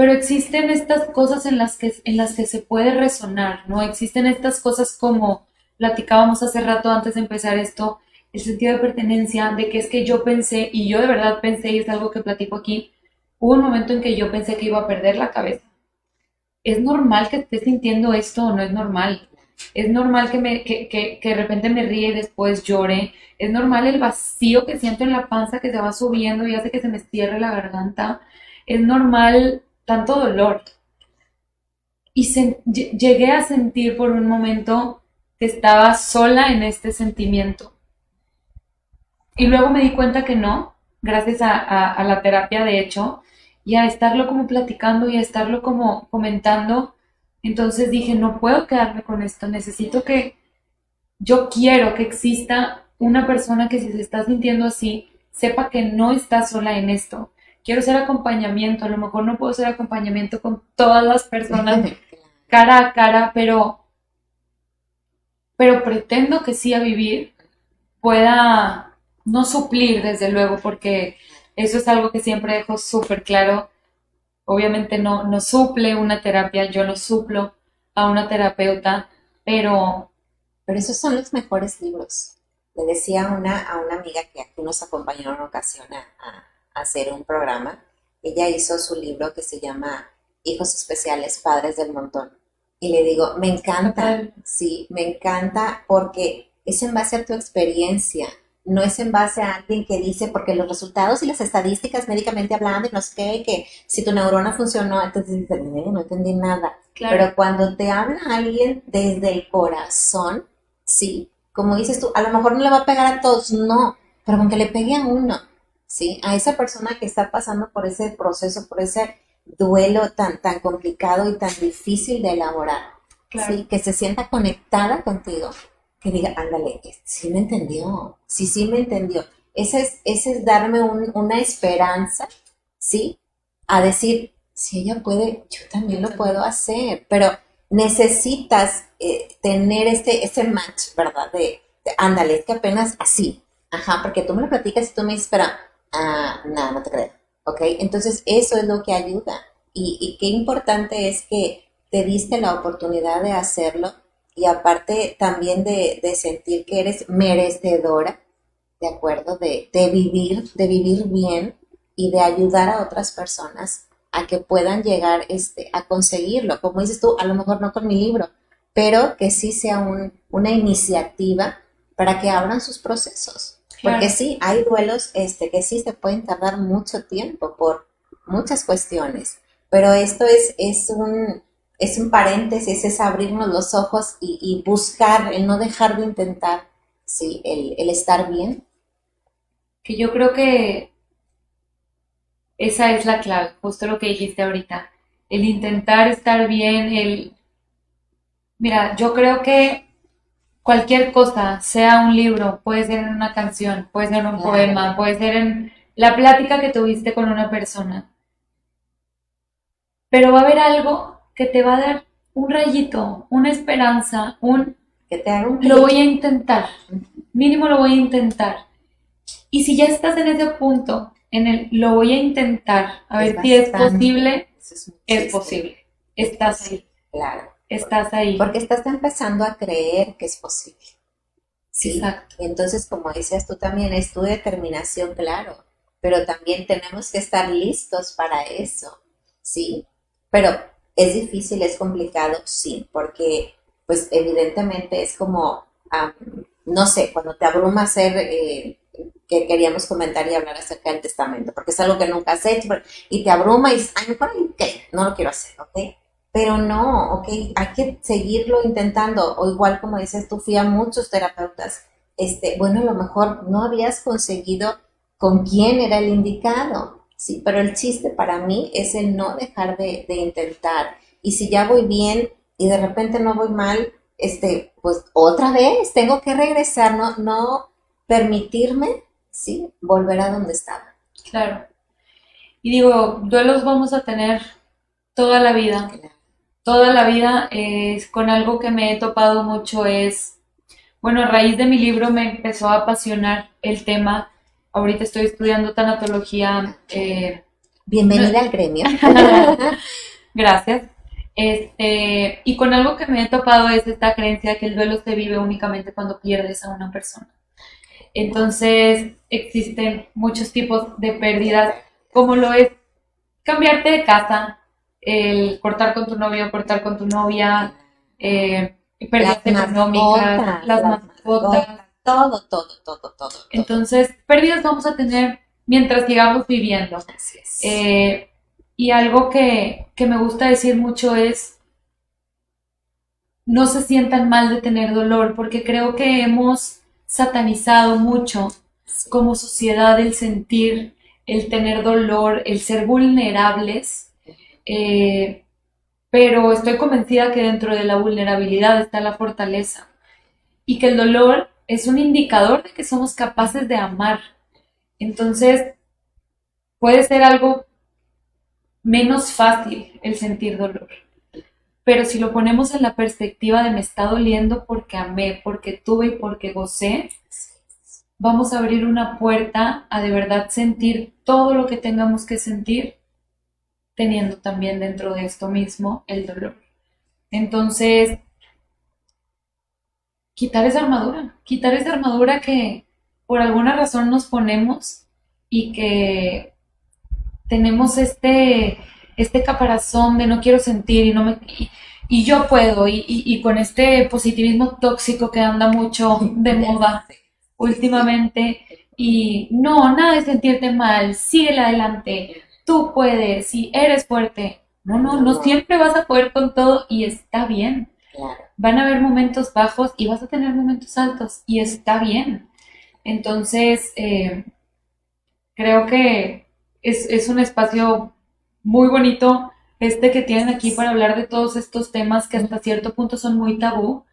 pero existen estas cosas en las que, en las que se puede resonar, ¿no? Existen estas cosas como platicábamos hace rato antes de empezar esto, el sentido de pertenencia, de que es que yo pensé, y yo de verdad pensé, y es algo que platico aquí, hubo un momento en que yo pensé que iba a perder la cabeza. ¿Es normal que esté sintiendo esto o no es normal? Es normal que, me, que, que, que de repente me ríe y después llore. Es normal el vacío que siento en la panza que se va subiendo y hace que se me cierre la garganta. Es normal tanto dolor. Y llegué a sentir por un momento que estaba sola en este sentimiento. Y luego me di cuenta que no, gracias a, la terapia de hecho, y a estarlo como platicando y a estarlo como comentando. Entonces dije, no puedo quedarme con esto, necesito que yo quiero que exista una persona que si se está sintiendo así, sepa que no está sola en esto, quiero ser acompañamiento, a lo mejor no puedo ser acompañamiento con todas las personas cara a cara, pero, pero pretendo que sí a vivir pueda no suplir, desde luego, porque eso es algo que siempre dejo súper claro. Obviamente no, no suple una terapia, yo no suplo a una terapeuta, pero... Pero esos son los mejores libros. Le decía una, a una amiga que aquí nos acompañó en una ocasión a hacer un programa, ella hizo su libro que se llama Hijos Especiales, Padres del Montón. Y le digo, me encanta, sí, me encanta porque es en base a tu experiencia, no es en base a alguien que dice, porque los resultados y las estadísticas médicamente hablando y no sé qué, que si tu neurona funcionó, entonces dices, no entendí nada. Pero cuando te habla alguien desde el corazón, sí, como dices tú, a lo mejor no le va a pegar a todos, no, pero con que le pegue a uno, ¿sí? A esa persona que está pasando por ese proceso, por ese duelo tan, tan complicado y tan difícil de elaborar, ¿sí? Que se sienta conectada contigo, que diga, ándale, sí me entendió, sí, sí me entendió. Ese es, ese es darme una esperanza, ¿sí? A decir, si ella puede, yo también lo puedo hacer, pero necesitas eh, tener este, este match, ¿verdad? De, ándale, es que apenas así, ajá, porque tú me lo platicas y tú me dices, espera, ah, no, no te creo. ¿Ok? Entonces eso es lo que ayuda. Y, qué importante es que te diste la oportunidad de hacerlo y aparte también de, sentir que eres merecedora, ¿de acuerdo? De, de, vivir, de vivir bien y de ayudar a otras personas a que puedan llegar este, a conseguirlo. Como dices tú, a lo mejor no con mi libro, pero que sí sea un, una iniciativa para que abran sus procesos. Porque sí, hay duelos este, que sí se pueden tardar mucho tiempo por muchas cuestiones, pero esto es, es, un, es un paréntesis, es abrirnos los ojos y, buscar, el no dejar de intentar, sí, el, el estar bien. Que yo creo que esa es la clave, justo lo que dijiste ahorita, el intentar estar bien, el... Mira, yo creo que cualquier cosa, sea un libro, puede ser en una canción, puede ser un poema, puede ser en la plática que tuviste con una persona. Pero va a haber algo que te va a dar un rayito, una esperanza, un... Que te haga un... Lo voy a intentar, mínimo lo voy a intentar. Y si ya estás en ese punto, en el lo voy a intentar, a ver si es posible, es, posible. Estás ahí. Claro. Estás ahí. Porque estás empezando a creer que es posible. Sí. Exacto. Entonces, como decías tú también, es tu determinación, claro. Pero también tenemos que estar listos para eso. Sí. Pero es difícil, es complicado, sí, porque pues evidentemente es como, no sé, cuando te abruma hacer, eh, que queríamos comentar y hablar acerca del testamento, porque es algo que nunca has hecho y te abruma y dices, ay, ¿por qué? No lo quiero hacer, ¿ok? Pero no, ok, hay que seguirlo intentando, o igual como dices tú, fui a muchos terapeutas, este, bueno, a lo mejor no habías conseguido con quién era el indicado, sí, pero el chiste para mí es el no dejar de, de intentar, y si ya voy bien y de repente no voy mal, este, pues otra vez tengo que regresar, no, no permitirme, sí, volver a donde estaba. Claro. Y digo, duelos vamos a tener toda la vida. Toda la vida es con algo que me he topado mucho es, bueno, a raíz de mi libro me empezó a apasionar el tema. Ahorita estoy estudiando tanatología. Eh, Bienvenida al gremio. Gracias. Este, y con algo que me he topado es esta creencia que el duelo se vive únicamente cuando pierdes a una persona. Entonces, existen muchos tipos de pérdidas, como lo es cambiarte de casa, el cortar con tu novio, cortar con tu novia, eh, pérdidas económicas, las mascotas. Todo, todo, todo, todo, Entonces, pérdidas vamos a tener mientras sigamos viviendo. Así es. Eh, y algo que, me gusta decir mucho es, no se sientan mal de tener dolor, porque creo que hemos satanizado mucho como sociedad el sentir, el tener dolor, el ser vulnerables, eh, pero estoy convencida que dentro de la vulnerabilidad está la fortaleza y que el dolor es un indicador de que somos capaces de amar. Entonces, puede ser algo menos fácil el sentir dolor. Pero si lo ponemos en la perspectiva de me está doliendo porque amé, porque tuve y porque gocé, vamos a abrir una puerta a de verdad sentir todo lo que tengamos que sentir, teniendo también dentro de esto mismo el dolor. Entonces, quitar esa armadura, quitar esa armadura que por alguna razón nos ponemos y que tenemos este, este caparazón de no quiero sentir y no me... Y, yo puedo, y, con este positivismo tóxico que anda mucho de moda últimamente, y no, nada de sentirte mal, sigue adelante, tú puedes, y eres fuerte. No, no, no siempre vas a poder con todo y está bien. Van a haber momentos bajos y vas a tener momentos altos y está bien. Entonces, eh, creo que es, un espacio muy bonito este que tienen aquí para hablar de todos estos temas que hasta cierto punto son muy tabú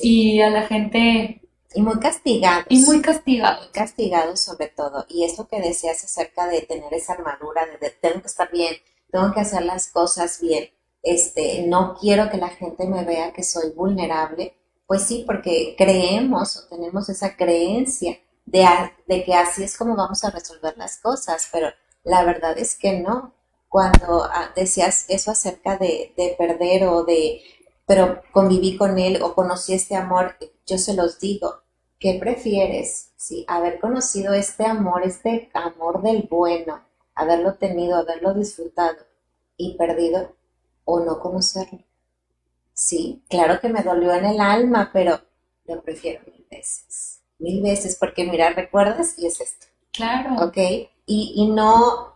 y a la gente... Y muy castigados. Y muy castigados. Castigados sobre todo. Y eso que decías acerca de tener esa armadura, de, de tengo que estar bien, tengo que hacer las cosas bien, este, no quiero que la gente me vea que soy vulnerable, pues sí, porque creemos o tenemos esa creencia de, de que así es como vamos a resolver las cosas, pero la verdad es que no. Cuando ah, decías eso acerca de, perder o de, pero conviví con él o conocí este amor, yo se los digo, ¿qué prefieres? Sí, haber conocido este amor, este amor del bueno, haberlo tenido, haberlo disfrutado y perdido o no conocerlo. Sí, claro que me dolió en el alma, pero lo prefiero mil veces. Mil veces, porque mira, recuerdas y es esto. Claro. ¿Ok? y, no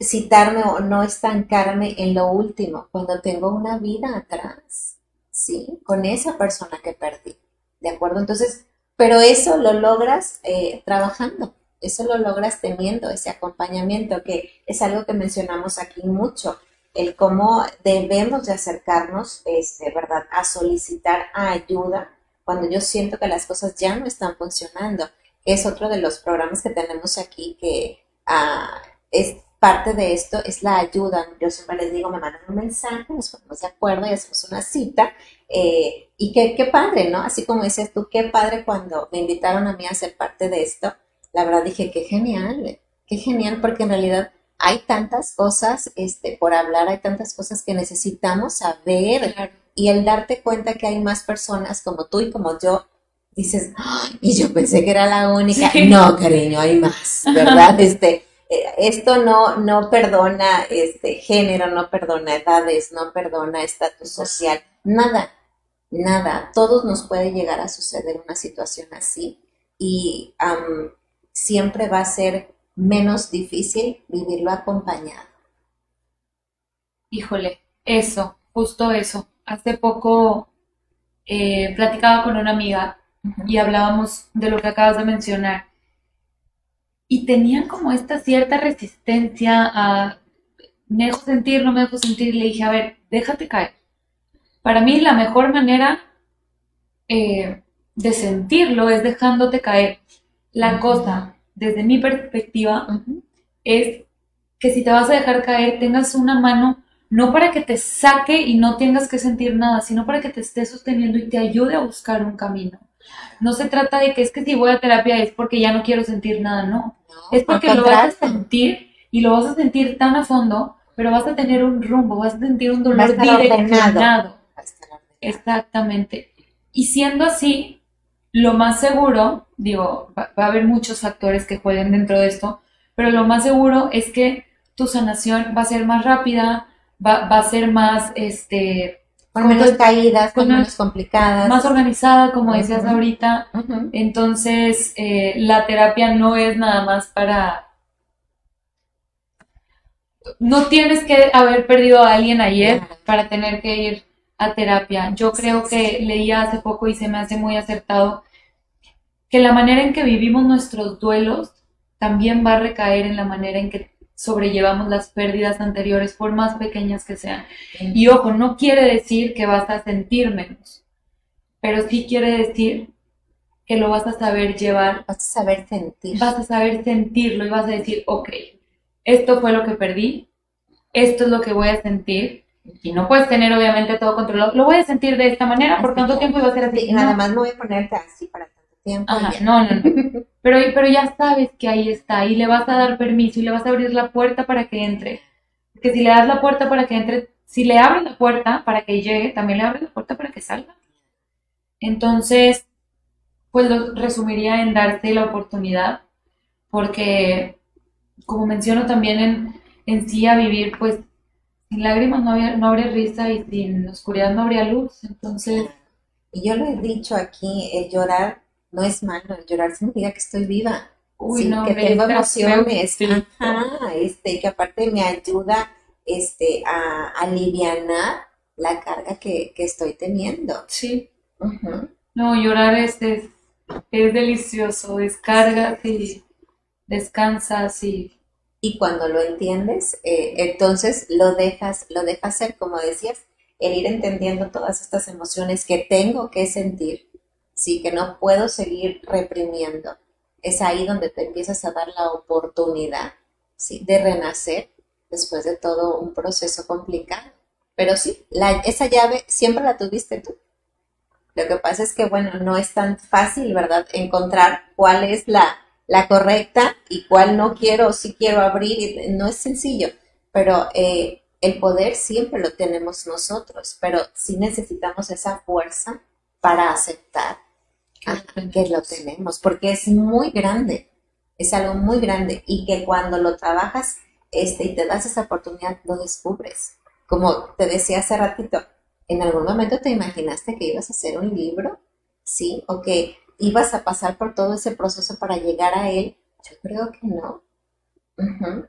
citarme o no estancarme en lo último, cuando tengo una vida atrás, ¿sí? Con esa persona que perdí, ¿de acuerdo? Entonces, pero eso lo logras eh, trabajando, eso lo logras teniendo ese acompañamiento, que es algo que mencionamos aquí mucho, el cómo debemos de acercarnos, este, ¿verdad?, a solicitar ayuda cuando yo siento que las cosas ya no están funcionando es otro de los programas que tenemos aquí que ah, es parte de esto, es la ayuda. Yo siempre les digo, me mandan un mensaje, nos ponemos de acuerdo y hacemos una cita. Eh, y qué, qué padre, ¿no? Así como dices tú, qué padre cuando me invitaron a mí a ser parte de esto. la verdad dije, qué genial, qué genial, porque en realidad hay tantas cosas este, por hablar, hay tantas cosas que necesitamos saber. Y el darte cuenta que hay más personas como tú y como yo, dices, y yo pensé que era la única. No, cariño, hay más, ¿verdad? Este, eh, esto no, no perdona este género, no perdona edades, no perdona estatus social, nada, nada. Todos nos puede llegar a suceder una situación así y siempre va a ser menos difícil vivirlo acompañado. Híjole, eso, justo eso. Hace poco eh, platicaba con una amiga y hablábamos de lo que acabas de mencionar. Y tenían como esta cierta resistencia a me dejo sentir, no me dejo sentir. Le dije, a ver, déjate caer. Para mí la mejor manera eh, de sentirlo es dejándote caer. La cosa, desde mi perspectiva, es que si te vas a dejar caer, tengas una mano no para que te saque y no tengas que sentir nada, sino para que te esté sosteniendo y te ayude a buscar un camino. No se trata de que es que si voy a terapia es porque ya no quiero sentir nada, no. es porque lo vas a sentir y lo vas a sentir tan a fondo, pero vas a tener un rumbo, vas a sentir un dolor direccionado. Exactamente. Y siendo así, lo más seguro, digo, va, a haber muchos factores que jueguen dentro de esto, pero lo más seguro es que tu sanación va a ser más rápida, va, va a ser más, este, con menos caídas, con menos complicadas. Más organizada, como decías ahorita. Entonces, eh, la terapia no es nada más para... No tienes que haber perdido a alguien ayer para tener que ir a terapia. Yo creo que leía hace poco y se me hace muy acertado que la manera en que vivimos nuestros duelos también va a recaer en la manera en que sobrellevamos las pérdidas anteriores, por más pequeñas que sean. Y ojo, no quiere decir que vas a sentir menos, pero sí quiere decir que lo vas a saber llevar. Vas a saber sentir. Vas a saber sentirlo y vas a decir, ok, esto fue lo que perdí, esto es lo que voy a sentir. Y no puedes tener obviamente todo controlado. Lo voy a sentir de esta manera, por tanto tiempo iba a ser así. Y nada más no voy a ponerte así para no, no, no. Pero, pero ya sabes que ahí está y le vas a dar permiso y le vas a abrir la puerta para que entre. Que si le das la puerta para que entre, si le abres la puerta para que llegue, también le abres la puerta para que salga. Entonces, pues lo resumiría en darte la oportunidad, porque como menciono también en, en sí a vivir, pues sin lágrimas no, había, no habría risa y sin oscuridad no habría luz. Entonces... Y yo lo he dicho aquí, el llorar no es malo, llorar significa que estoy viva, Uy, no, que tengo emociones, este, que aparte me ayuda este, a aliviar la carga que, estoy teniendo. Sí. No, llorar es, es, delicioso, descargas y descansas y... Y cuando lo entiendes, eh, entonces lo dejas, lo dejas ser, como decías, el ir entendiendo todas estas emociones que tengo que sentir sí, que no puedo seguir reprimiendo. Es ahí donde te empiezas a dar la oportunidad, sí, de renacer después de todo un proceso complicado. Pero sí, esa llave siempre la tuviste tú. Lo que pasa es que, bueno, no es tan fácil, ¿verdad? Encontrar cuál es la, la correcta y cuál no quiero, si quiero abrir. No es sencillo, pero eh, el poder siempre lo tenemos nosotros, pero sí necesitamos esa fuerza para aceptar que lo tenemos, porque es muy grande, es algo muy grande y que cuando lo trabajas este, y te das esa oportunidad, lo descubres. Como te decía hace ratito, ¿en algún momento te imaginaste que ibas a hacer un libro? ¿Sí? ¿O que ibas a pasar por todo ese proceso para llegar a él? Yo creo que no.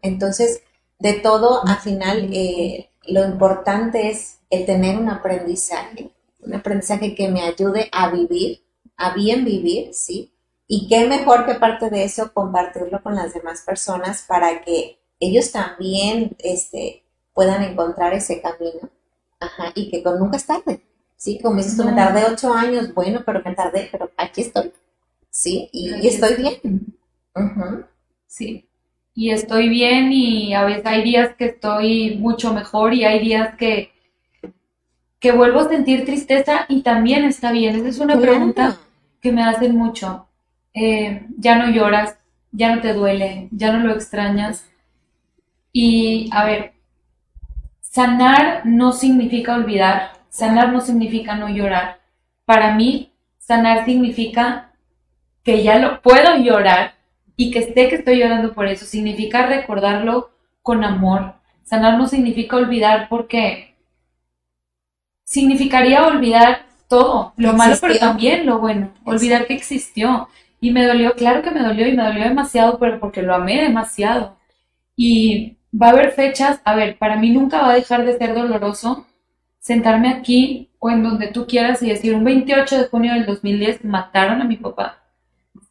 Entonces, de todo, al final, eh, lo importante es el tener un aprendizaje, un aprendizaje que me ayude a vivir a bien vivir, ¿sí? Y qué mejor que parte de eso compartirlo con las demás personas para que ellos también este, puedan encontrar ese camino. Ajá, y que con, nunca es tarde. Sí, como dices tú, me tardé ocho años, bueno, pero me tardé, pero aquí estoy. Sí, y, estoy bien. Sí, y estoy bien y a veces hay días que estoy mucho mejor y hay días que, que vuelvo a sentir tristeza y también está bien. Esa es una pregunta que me hacen mucho. Eh, ya no lloras, ya no te duele, ya no lo extrañas. Y a ver, sanar no significa olvidar, sanar no significa no llorar. Para mí, sanar significa que ya lo puedo llorar y que esté que estoy llorando por eso. Significa recordarlo con amor. Sanar no significa olvidar porque significaría olvidar todo, lo malo, pero también lo bueno, olvidar que existió. Y me dolió, claro que me dolió y me dolió demasiado, pero porque lo amé demasiado. Y va a haber fechas, a ver, para mí nunca va a dejar de ser doloroso sentarme aquí o en donde tú quieras y decir, un 28 de junio del 2010 mataron a mi papá.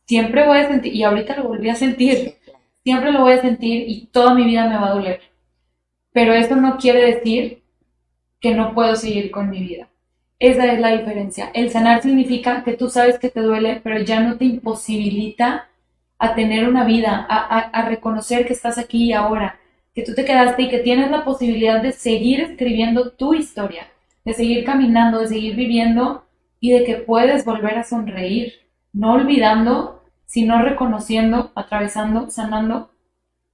Siempre voy a sentir, y ahorita lo volví a sentir, siempre lo voy a sentir y toda mi vida me va a doler. Pero eso no quiere decir que no puedo seguir con mi vida. Esa es la diferencia. El sanar significa que tú sabes que te duele, pero ya no te imposibilita a tener una vida, a, reconocer que estás aquí y ahora, que tú te quedaste y que tienes la posibilidad de seguir escribiendo tu historia, de seguir caminando, de seguir viviendo y de que puedes volver a sonreír, no olvidando, sino reconociendo, atravesando, sanando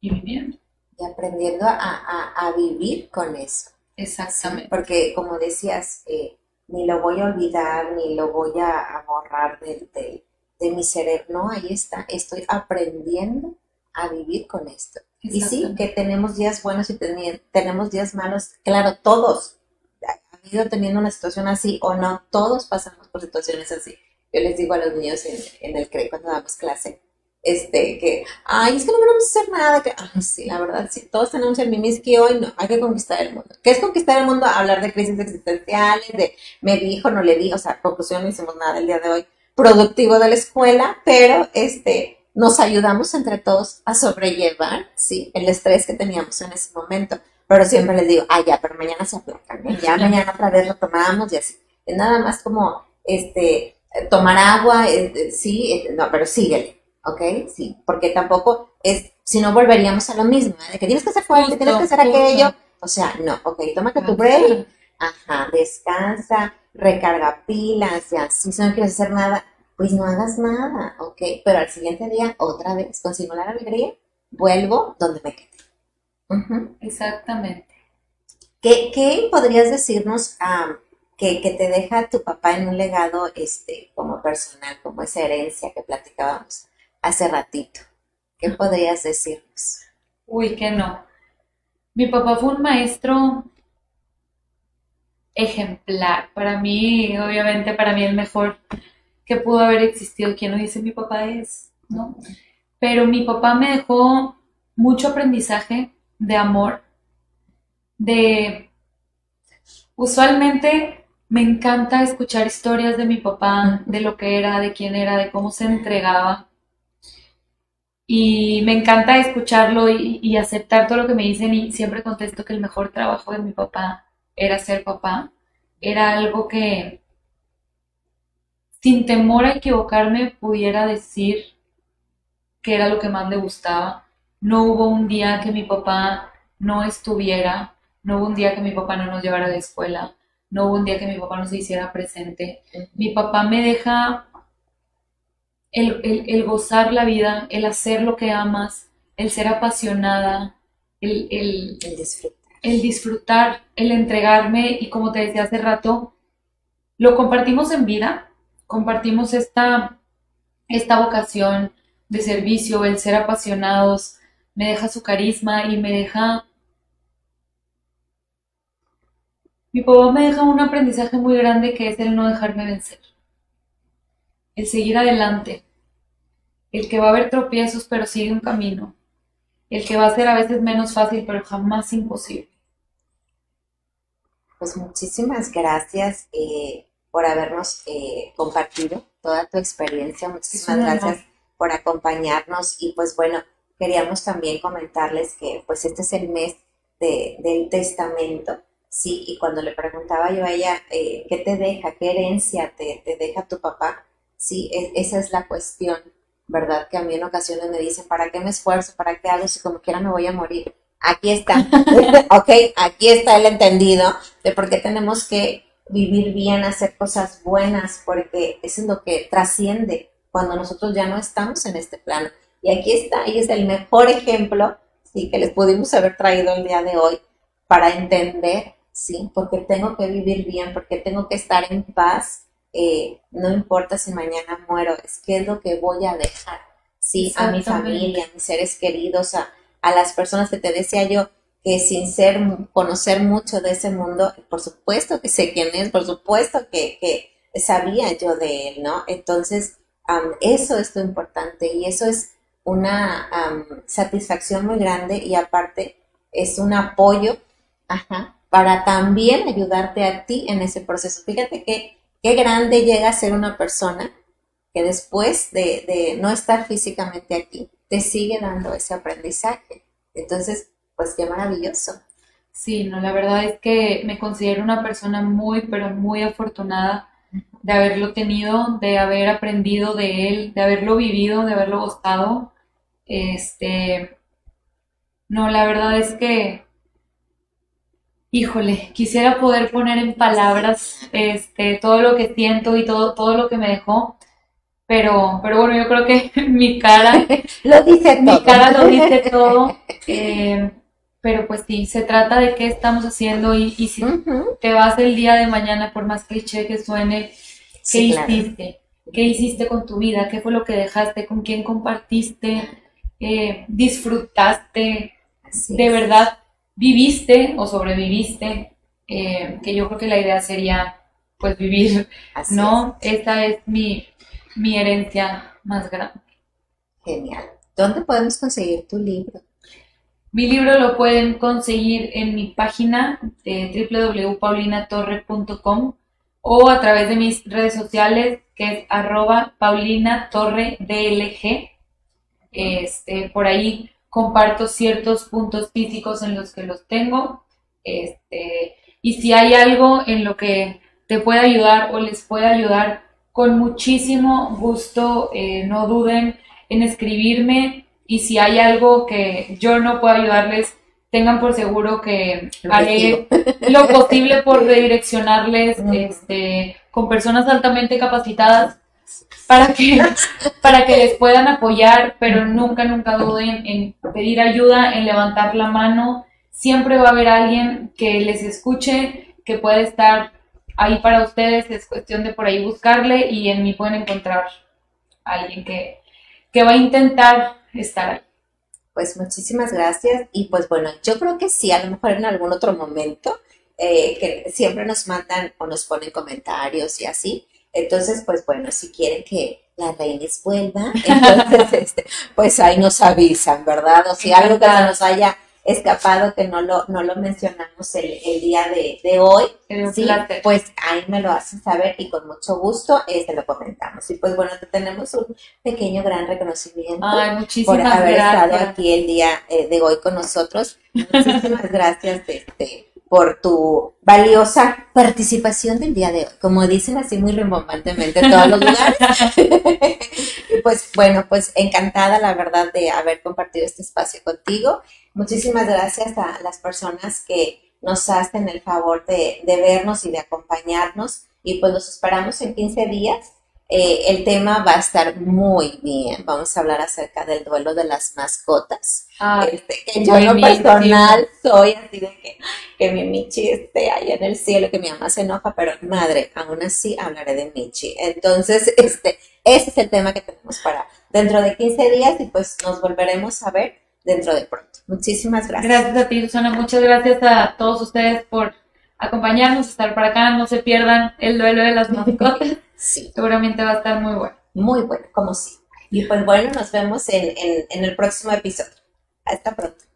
y viviendo. Y aprendiendo a vivir con eso. Exactamente. Porque como decías, eh, ni lo voy a olvidar, ni lo voy a, borrar de, de, mi cerebro. No, ahí está, estoy aprendiendo a vivir con esto. Y sí, que tenemos días buenos y tenemos días malos, claro, todos han ido teniendo una situación así o no, todos pasamos por situaciones así. Yo les digo a los niños en, en el CRE cuando damos clase, este, que, ay, es que no vamos a hacer nada, que, ay, sí, la verdad, sí, todos tenemos el mimis que hoy no, hay que conquistar el mundo. ¿Qué es conquistar el mundo? Hablar de crisis existenciales, de me dijo, no le dijo, o sea, conclusión, no hicimos nada el día de hoy productivo de la escuela, pero, este, nos ayudamos entre todos a sobrellevar, sí, el estrés que teníamos en ese momento. Pero siempre les digo, ay, ya, pero mañana se aplacan, ¿eh? ya mañana otra vez lo tomamos y así. Es nada más como, este, tomar agua, eh, sí, no, pero síguele ¿ok? Sí, porque tampoco es, si no volveríamos a lo mismo, ¿eh? de que tienes que hacer fuerte, tienes que hacer aquello, o sea, no, ok, tómate tu break, ajá, descansa, recarga pilas, ya, si no quieres hacer nada, pues no hagas nada, ok, pero al siguiente día, otra vez, con la alegría, vuelvo donde me quedé. Exactamente. ¿Qué, ¿Qué, podrías decirnos que, que, te deja tu papá en un legado este, como personal, como esa herencia que platicábamos? Hace ratito. ¿Qué podrías decirnos? Uy, que no. Mi papá fue un maestro ejemplar. Para mí, obviamente, para mí el mejor que pudo haber existido. ¿Quién no dice mi papá es? ¿No? Pero mi papá me dejó mucho aprendizaje de amor, de... Usualmente me encanta escuchar historias de mi papá, de lo que era, de quién era, de cómo se entregaba y me encanta escucharlo y, aceptar todo lo que me dicen y siempre contesto que el mejor trabajo de mi papá era ser papá. Era algo que sin temor a equivocarme pudiera decir que era lo que más le gustaba. No hubo un día que mi papá no estuviera, no hubo un día que mi papá no nos llevara de escuela, no hubo un día que mi papá no se hiciera presente. Mi papá me deja el, gozar la vida, el hacer lo que amas, el ser apasionada, el, el, disfrutar. el disfrutar, el entregarme y como te decía hace rato, lo compartimos en vida, compartimos esta, esta vocación de servicio, el ser apasionados, me deja su carisma y me deja... Mi papá me deja un aprendizaje muy grande que es el no dejarme vencer el seguir adelante, el que va a haber tropiezos pero sigue un camino, el que va a ser a veces menos fácil pero jamás imposible. Pues muchísimas gracias eh, por habernos eh, compartido toda tu experiencia, muchísimas gracias por acompañarnos y pues bueno, queríamos también comentarles que pues este es el mes del testamento, sí, y cuando le preguntaba yo a ella, eh, ¿qué te deja? ¿Qué herencia te, te deja tu papá? Sí, e, esa es la cuestión, ¿verdad? Que a mí en ocasiones me dicen, ¿para qué me esfuerzo? ¿Para qué hago si como quiera me voy a morir? Aquí está, ok, aquí está el entendido de por qué tenemos que vivir bien, hacer cosas buenas, porque eso es lo que trasciende cuando nosotros ya no estamos en este plano. Y aquí está, y es el mejor ejemplo, sí, que les pudimos haber traído el día de hoy para entender, sí, porque tengo que vivir bien, porque tengo que estar en paz, eh, no importa si mañana muero, es qué es lo que voy a dejar, sí, a mi familia, a mis seres queridos, a, a las personas que te decía yo, que sin ser, conocer mucho de ese mundo, por supuesto que sé quién es, por supuesto que, que sabía yo de él, ¿no? Entonces, eso es lo importante y eso es una satisfacción muy grande y aparte es un apoyo para también ayudarte a ti en ese proceso. Fíjate que qué grande llega a ser una persona que después de, no estar físicamente aquí, te sigue dando ese aprendizaje. Entonces, pues qué maravilloso. Sí, no, la verdad es que me considero una persona muy, pero muy afortunada de haberlo tenido, de haber aprendido de él, de haberlo vivido, de haberlo gustado. Este, no, la verdad es que, híjole, quisiera poder poner en palabras este, todo lo que siento y todo, todo lo que me dejó. Pero, pero bueno, yo creo que mi cara lo dice todo. Mi cara lo dice todo. Eh, pero pues sí, se trata de qué estamos haciendo y, y si te vas el día de mañana, por más cliché que suene, ¿qué hiciste? ¿Qué hiciste con tu vida? ¿Qué fue lo que dejaste? ¿Con quién compartiste? Eh, ¿Disfrutaste? ¿De verdad viviste o sobreviviste? Eh, que yo creo que la idea sería pues vivir, ¿no? Esta es mi, mi herencia más grande. Genial. ¿Dónde podemos conseguir tu libro? Mi libro lo pueden conseguir en mi página de www.paulinatorre.com o a través de mis redes sociales que es arroba paulinatorredlg. Este, por ahí comparto ciertos puntos físicos en los que los tengo. Este, y si hay algo en lo que te pueda ayudar o les pueda ayudar, con muchísimo gusto, eh, no duden en escribirme y si hay algo que yo no puedo ayudarles, tengan por seguro que haré lo posible por redireccionarles este, con personas altamente capacitadas para que, para que les puedan apoyar, pero nunca, nunca duden en pedir ayuda, en levantar la mano. Siempre va a haber alguien que les escuche, que puede estar ahí para ustedes. Es cuestión de por ahí buscarle y en mí pueden encontrar a alguien que, que va a intentar estar ahí. Pues muchísimas gracias y pues bueno, yo creo que sí, a lo mejor en algún otro momento, eh, que siempre nos mandan o nos ponen comentarios y así. Entonces, pues bueno, si quieren que la Reinis vuelva, entonces, este, pues ahí nos avisan, ¿verdad? O si algo que nos haya escapado que no lo, no lo mencionamos el, el día de, de hoy, ¿sí? pues ahí me lo hacen saber y con mucho gusto este lo comentamos. Y pues bueno, te tenemos un pequeño gran reconocimiento por haber estado aquí el día eh, de hoy con nosotros. Muchísimas gracias este, por tu valiosa participación del día de hoy. Como dicen así muy rimbombantemente en todos los lugares. pues bueno, pues encantada la verdad de haber compartido este espacio contigo Muchísimas gracias a las personas que nos hacen el favor de, vernos y de acompañarnos. Y pues los esperamos en 15 días. Eh, el tema va a estar muy bien. Vamos a hablar acerca del duelo de las mascotas. Este, que yo en lo personal soy así de que, que mi Michi esté ahí en el cielo, que mi mamá se enoja, pero madre, aún así hablaré de Michi. Entonces, este, ese es el tema que tenemos para dentro de 15 días y pues nos volveremos a ver dentro de pronto. Muchísimas gracias. Gracias a ti, Susana. Muchas gracias a todos ustedes por acompañarnos, estar para acá. No se pierdan el duelo de las mascotas. sí. Seguramente va a estar muy bueno. Muy bueno, como sí. Y pues bueno, nos vemos en, en el próximo episodio. Hasta pronto.